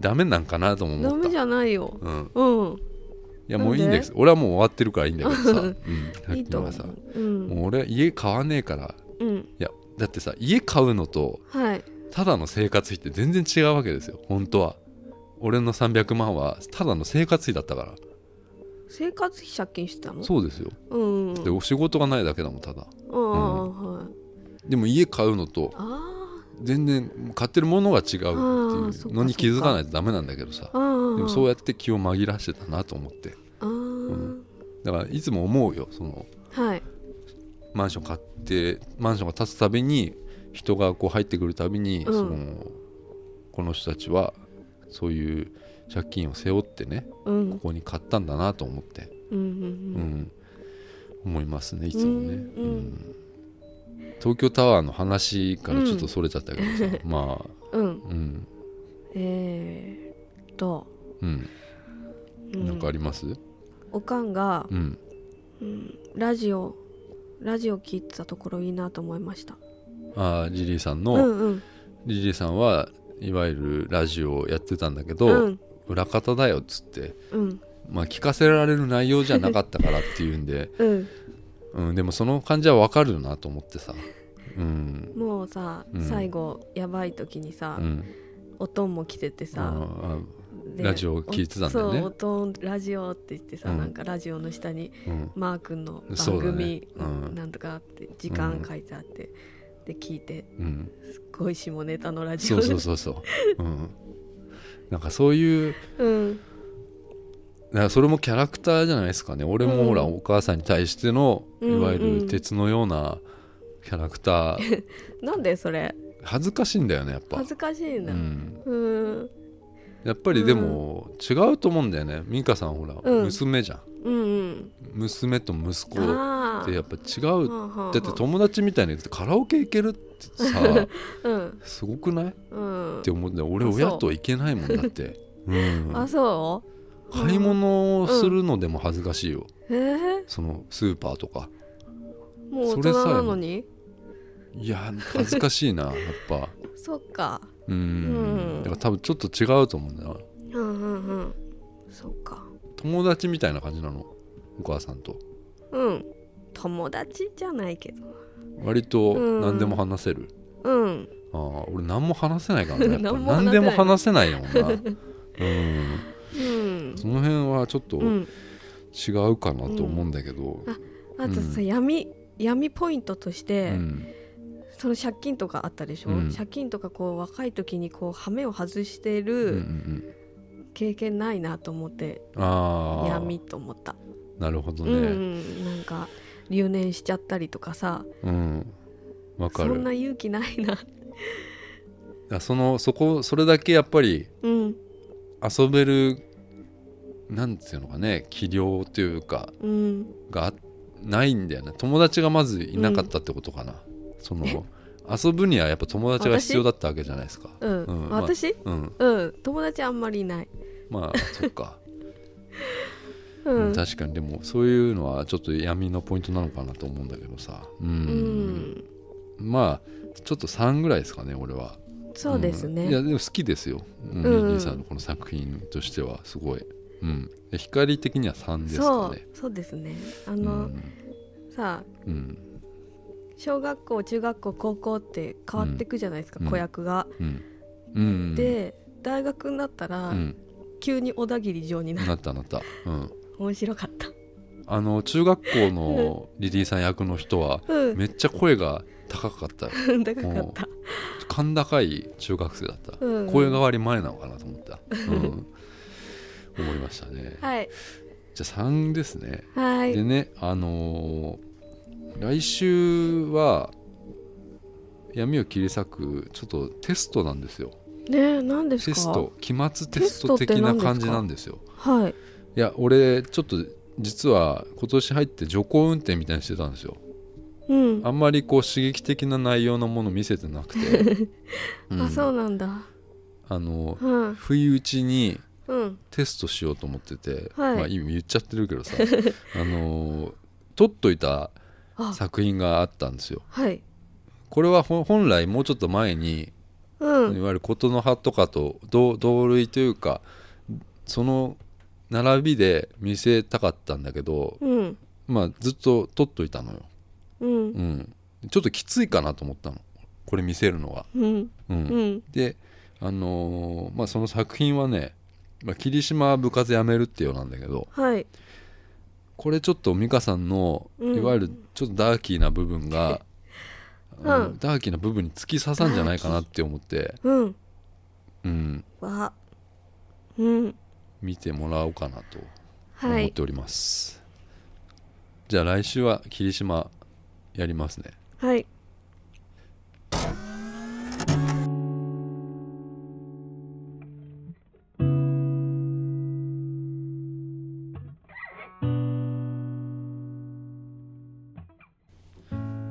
ダメなんかなとも思った。ダメじゃないよ。うん、うん。いやもういいんで？です。俺はもう終わってるからいいんだけどさ、うん、さっきのはさ。う。うん。もう俺は家買わねえから。うん。いやだってさ家買うのとはい。ただの生活費って全然違うわけですよ。本当は。俺の300万はただの生活費だったから。生活費借金してたの？そうですよ。うんうん。でお仕事がないだけだもんただ。ああはい。でも家買うのとあ全然買ってるものが違うっていう。のに気づかないとダメなんだけどさ。でもそうややって気を紛らしてたなと思って。あー。だからいつも思うよそのはいマンション買ってマンションが建つたびに人がこう入ってくるたびに、うん。そのこの人たちはそういう借金を背負ってねうん。ここに買ったんだなと思って、うんううん。ん。思いますねいつもね、うんうん。東京タワーの話からちょっとそれちゃったけどさ、まあ。うん。えーっと。うん。うん。なんかあります？おかんがうん。うんラジオラジオ聞いてたところいいなと思いました。あーリリーさんうの、んうん。リリーさんはいわゆるラジオをやってたんだけど、うん。裏方だよっつってうん。まあ聞かせられる内容じゃなかったからっていうんでうん。うん、でもその感じはわかるなと思ってさ、うん。もうさ、うん。最後やばい時にさ、うん、おとんも来ててさ、ラジオ聞いてたんだよね。おそうおとんラジオって言ってさ、うん。なんかラジオの下にうん。マー君の番組、うん。なんとかあって時間書いてあって、で聞いてうん、すっごい下ネタのラジオ。そうそうそうそう、うん、なんかそういううん。だそれもキャラクターじゃないですかね。俺もほら、うん。お母さんに対してのいうん。わゆうんる鉄のようなキャラクター。なんでそれ？恥ずかしいんだよねやっぱ。恥、ずかしいなうん、うんやっぱりでも違うと思うんだよね。美香さんほら、うん。娘じゃん。娘と息子あってやっぱ違う。あだって友達みたいにカラオケ行けるってさうん。すごくない？っうん。て思うんだよ。俺親と行けないもんだって、う。ん、あそ買い物をするのでも恥ずかしいよ、そのスーパーとか。もう大人なのに？いや恥ずかしいなやっぱ。そっかうん。うん。だから多分ちょっと違うと思うんだよ。なうんうんうん。そっか。友達みたいな感じなの？お母さんと。うん。友達じゃないけど。割とうん。何でも話せる、うん。ああ俺何も話せないからね。何何でも話せないもんな。うん。うん。その辺はちょっとうん。違うかなと思うんだけど、あとさ、うん。闇闇ポイントとして、うんその借金とかあったでしょ、うん。借金とかこう若い時にこう羽目を外してうんうんうるん。経験ないなと思って、ああ闇と思った、なるほどうんうねん。なんか留年しちゃったりとかさ。うん。わ、かる。そんな勇気ないな。あそのそこそれだけやっぱりうん。遊べるなんていうのかね器量というかうん。がないんだよね。友達がまずいなかったってことかな、その遊ぶにはやっぱ友達が必要だったわけじゃないですか。うん、うん。まあ私？うん。うん。友達あんまりいない。まあそっか、うん、確かに。でもそういうのはちょっと闇のポイントなのかなと思うんだけどさ。うん、うん。まあちょっと3ぐらいですかね俺は。そうですね、ん。いやでも好きですよ、うんうんさんのこの作品としてはすごい、うん、で光的には3ですそうかね。そう。ですね。あうの、ん。さあうん小学校中学校高校って変わってくじゃないですか、うん。子役が、うん。うん。で大学になったら、うん、急に小田切城になる。なったなった、うん、面白かった。あの中学校のリリーさん役の人はうん。めっちゃ声が高かった 高かった。甲高い中学生だった、うん。声変わり前なのかなと思った、うん、思いましたね。はい。じゃあ3ですね。はい。でねあのー来週は闇を切り裂くちょっとテストなんですよ。ねえ何ですか？テスト。期末テスト的な感じなんですよ。はい。いや俺ちょっと実は今年入って徐行運転みたいにしてたんですよ。うん。あんまりこう刺激的な内容のもの見せてなくて、うん。あそうなんだ。あのうん不意打ちにうん。テストしようと思ってて、はい。まあ今言っちゃってるけどさ。あの撮っといたあ作品があったんですよ。はい。これは本来もうちょっと前にうん。いわゆる琴の葉とかと同同類というかその並びで見せたかったんだけど、うん。まあずっと撮っといたのよ、うん。うん、ちょっときついかなと思ったの。これ見せるのが、うん。であのーまあその作品はね、まあ、霧島は部活やめるっていうようなんだけどはい。これちょっと美香さんのうん。いわゆるちょっとダーキーな部分が、うん。ダーキーな部分に突き刺さんじゃないかなって思って、うん。うん、わ。うん。見てもらおうかなとはい。思っております、じゃあ来週は霧島やりますね。はい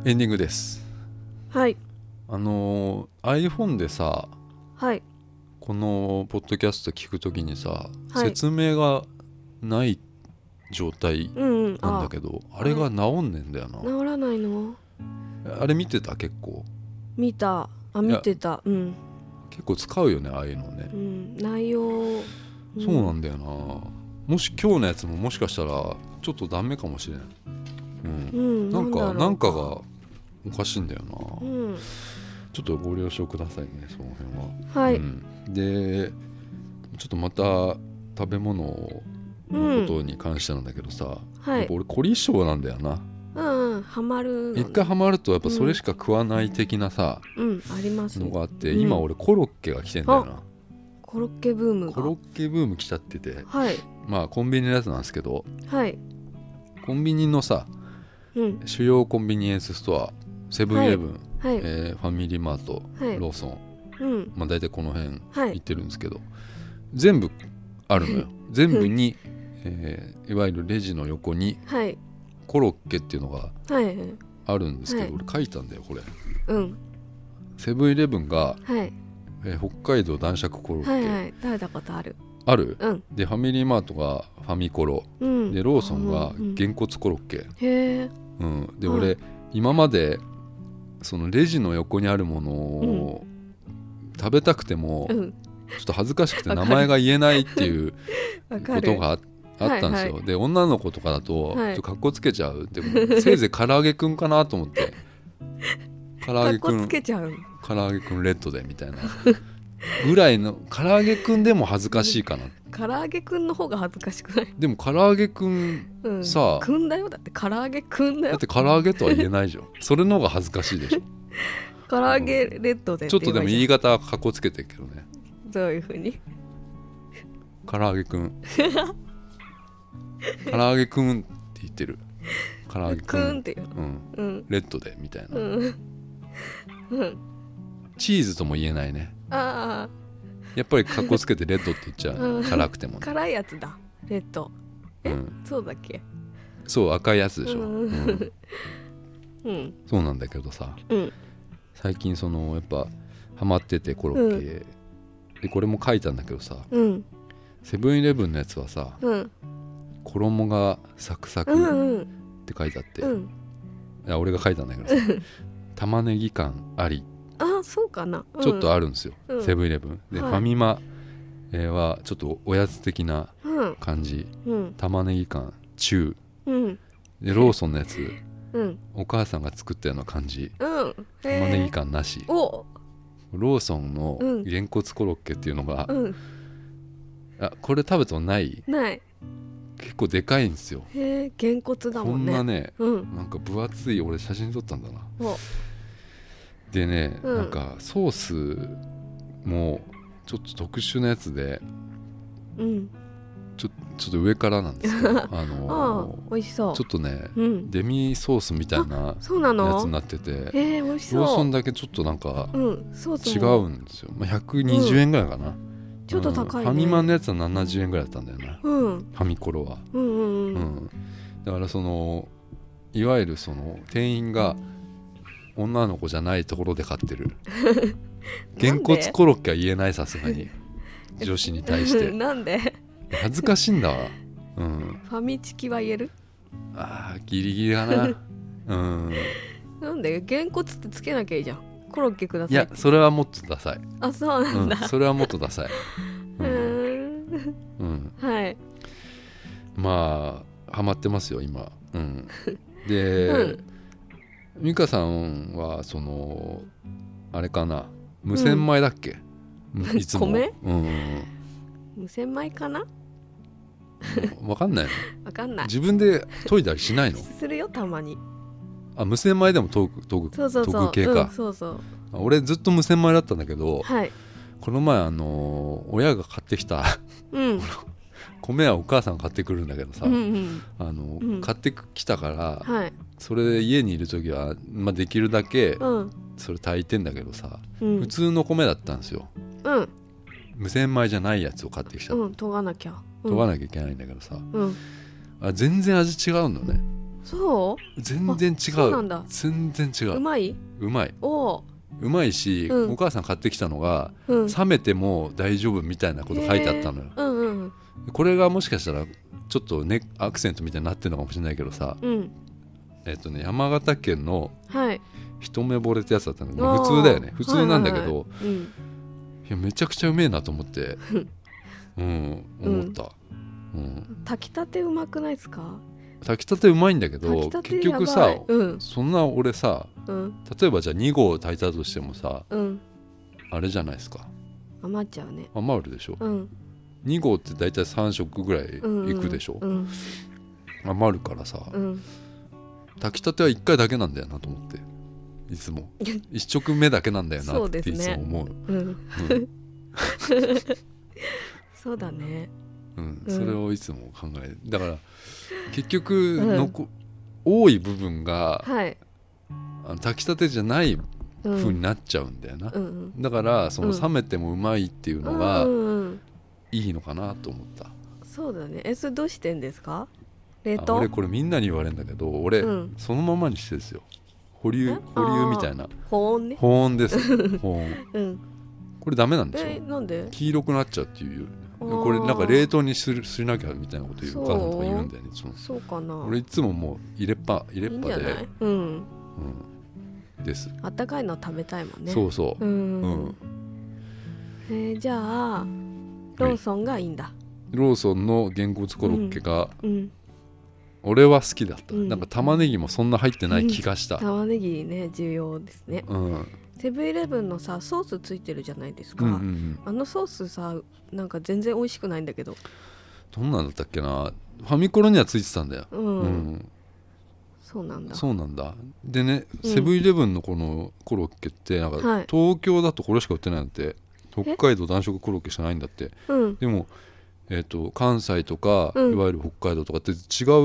エンディングです。はい。あのー iPhone でさはい。このポッドキャスト聞くときにさ、はい。説明がない状態うんうん。なんだけどあれが治んねんだよな。治らないの？あれ見てた？結構。見た。あ見てた。うん。結構使うよねああいうのね。う、ん。内容。うん。そうなんだよな。もし今日のやつももしかしたらちょっとダメかもしれない、うん。うん。なんかなんかがおかしいんだよな、うん。ちょっとご了承くださいねその辺は、はい。うん、でちょっとまた食べ物のことに関してなんだけどさ、はい。やっぱ俺凝り性なんだよな。うんうんハマる一回ハマるとやっぱそれしか食わない的なさ、うんあります。のがあって、うん。今俺コロッケが来てんだよな。コロッケブームが。コロッケブーム来ちゃってて。はい。まあコンビニのやつなんですけどはい。コンビニのさうん。主要コンビニエンスストアセブンイレブン、はいえーファミリーマート、はい。ローソン。うん。まあ大体この辺はい。行ってるんですけど、全部あるのよ。全部に、えーいわゆるレジの横にはい。コロッケっていうのがはい。はいあるんですけど、はい。俺書いたんだよこれ。うん。セブンイレブンが、はい。えー北海道男爵コロッケ、はいはい。食べたことある。ある。うん。でファミリーマートがファミコロ。うん。でローソンがうんげんこつコロッケ、へえうん、でうん俺今までそのレジの横にあるものを食べたくてもちょうんっと恥ずかしくて 名前が言えないっていう ことがああったんですよ、はいで女の子とかだとはい。ちょっとかっこつけちゃう。ってせいぜい唐揚げくんかなと思って。唐揚げくん。つけちゃう。唐揚げくんレッドでみたいなぐらいの唐揚げくんでも恥ずかしいかな。唐揚げくんの方が恥ずかしくない？でも唐揚げくんうん。さあ。くんだよ？だって唐揚げくんだよ？だって唐揚げとは言えないじゃん。それの方が恥ずかしいでしょ。唐揚げレッドでちょっとでも言い方方はかっこつけてるけどね。どういうふうに？唐揚げくん。唐揚げくんって言ってる。唐揚げくくんっんていうの？うん。うん。レッドでみたいな、うん。うん。チーズとも言えないねあやっぱりかっこつけてレッドって言っちゃう。うん。辛くてもね、あ辛いやつだ。レッド。えうん、そうだっけ？そう赤いやつでしょ、うん。うん。うん。そうなんだけどさ。うん。最近そのやっぱハマっててコロッケ、でこれも書いたんだけどさ。うん。セブンイレブンのやつはさうん。衣がサクサクっうんうん。て書いてあって、いうん。や俺が書いたんだけどさ。玉ねぎ感ありあそうかな。ちょっとあるるんですよ、うん。セブンイレブン。で、はい。ファミマ、えーはちょっとおやつ的なうん。感じ。うん。玉ねぎ感中うん。でローソンのやつ。うん。お母さんが作ったような感じ。うん。玉ねぎか感なし。お。ローソンのうん。げんこつコロッケっていうのが、うん。あこれ食べたことない？ない。結構でかいんですよ。へえげんこつだこもんね。んなねうん。なんか分厚い俺写真撮ったんだな。おでね、うん。なんかソースもちょっと特殊なやつでうん。ちょちょっと上からなんですけどあ あのあ美味しそう。ちょっとねうん。デミソースみたいなそうなやのつになっててへえ美味しそう。ローソンだけちょっとなんかうん違もう。んですよ、まあ、120円ぐらいかな、ちょっと高いね。うん。ファミマのやつは70円ぐらいだったんだよなうん。ファミコロは、うんうんううんん。だからそのいわゆるその店員が女の子じゃないところで買ってる。げんこつコロッケは言えないさすがに。女子に対して。なんで？恥ずかしいんだわ。うん。ファミチキは言える？あーギリギリだな。うん。なんで？げんこつってつけなきゃいいじゃん。コロッケくだいさい。やそれはもっとダサい、あそうなうんんだ、それはもっとダサい、ううん。はい。まあハマってますよ今、うん、で、うん美香さんはそのあれかな？無洗米だっけ、いつも。米？うんうん無洗米かな？うん、分かんないの？わかんない。自分で研いだりしないの？するよたまに。あ無洗米でも研ぐ研ぐそうそうそう。研ぐ系か。うん、そうそう。俺ずっと無洗米だったんだけどはい。この前あの親が買ってきたうん 米はお母さんが買ってくるんだけどさ、うんうん。あのうん。買ってきたからはい。それで家にいる時は、まあ、できるだけうん。それ炊いてんだけどさうん。普通の米だったんですよ。うん。無洗米じゃないやつを買ってきたうん研がなきゃ。研がなきゃいけないんだけどさうん。あ全然味違うのね。そう？全然違そうなんだ。全然違う。うまい？うまい。おおうまいし、うん。お母さん買ってきたのがうん。冷めても大丈夫みたいなこと書いてあったのよ。うんうんこれがもしかしたらちょっとねアクセントみたいになってるのかもしれないけどさうん。えっとね山形県のはい。一目惚れってやつだったのまあ普通だよね。普通なんだけど、いはいはいはい。うん。やめちゃくちゃうめえなと思って。うん思った、うん。炊きたてうまくないですか？炊きたてうまいんだけ炊ど結局さうん。そんな俺さうん。例えばじゃあ2合炊いたとしてもさうん。あれじゃないですか？余っちゃうね。余るでしょ？うん2合って大体3食ぐらいいうんくでしょ、うん余るからさ、うん。炊きたては1回だけなんだよなと思って。いつも。1食目だけなんだよなっていつも思う。そうだね。うん。うん。それをいつも考えるだから結局うん。のこ、多い部分がはい。あの炊きたてじゃないうん風になっちゃうんだよな、だからそのうん。冷めてもうまいっていうのうがいいのかなと思った、そうだね。えそれどうしてんですか？冷あ凍俺これみんなに言われるんだけど俺、うん。そのままにしてですよ。保留え？保留みたいな。保温ね。保温です 保温。うん。これダメなんでしょ？えなんで？黄色くなっちゃうっていうこれなんか冷凍にするしなきゃみたいなこと言うお母さんとか言うんだよねそう。かな。俺いつももう入れっぱ入れっぱで。んじゃない？うん。うん、です、あったかいの食べたいもんね。そうそう、うん、うん。えーじゃあローソンがいいんだ。ローソンのげんこつコロッケがうん。俺は好きだった、うん。なんか玉ねぎもそんな入ってない気がした、玉ねぎね重要ですね。うん、セブンイレブンのさソースついてるじゃないですか、うんうんうん。あのソースさなんか全然美味しくないんだけど。どんなんだったっけな。ファミコロにはついてたんだよ、うん、うん。そうなんだ。そうなんだ。でねうん。セブンイレブンのこのコロッケってなんかはい。東京だとこれしか売ってないんだって北海道男色コロッケしかないんだって。うん。でも、えー、と関西とか、うん。いわゆる北海道とかって違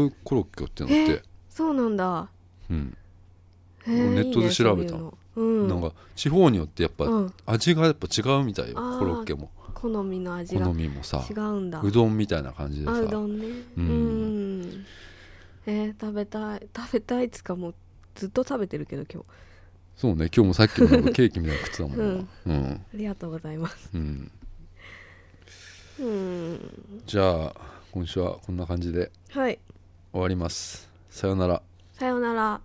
うコロッケ売ってるんだって、そうなんだ。うん。ネットで調べたいいねそうん。なんか地方によってやっぱうん、味がやっぱ違うみたいよ、コロッケも。好みの味が。好みもさ違うんだ。うどんみたいな感じでさ。あうどんね。ううん。んえー、食べたい。食べたいっつかもうずっと食べてるけど今日そうね今日もさっきもなんかケーキみたいなの食ってたもんなうん。うん、ありがとうございます。うん、うん。じゃあ今週はこんな感じではい。終わります。さよなら。さようなら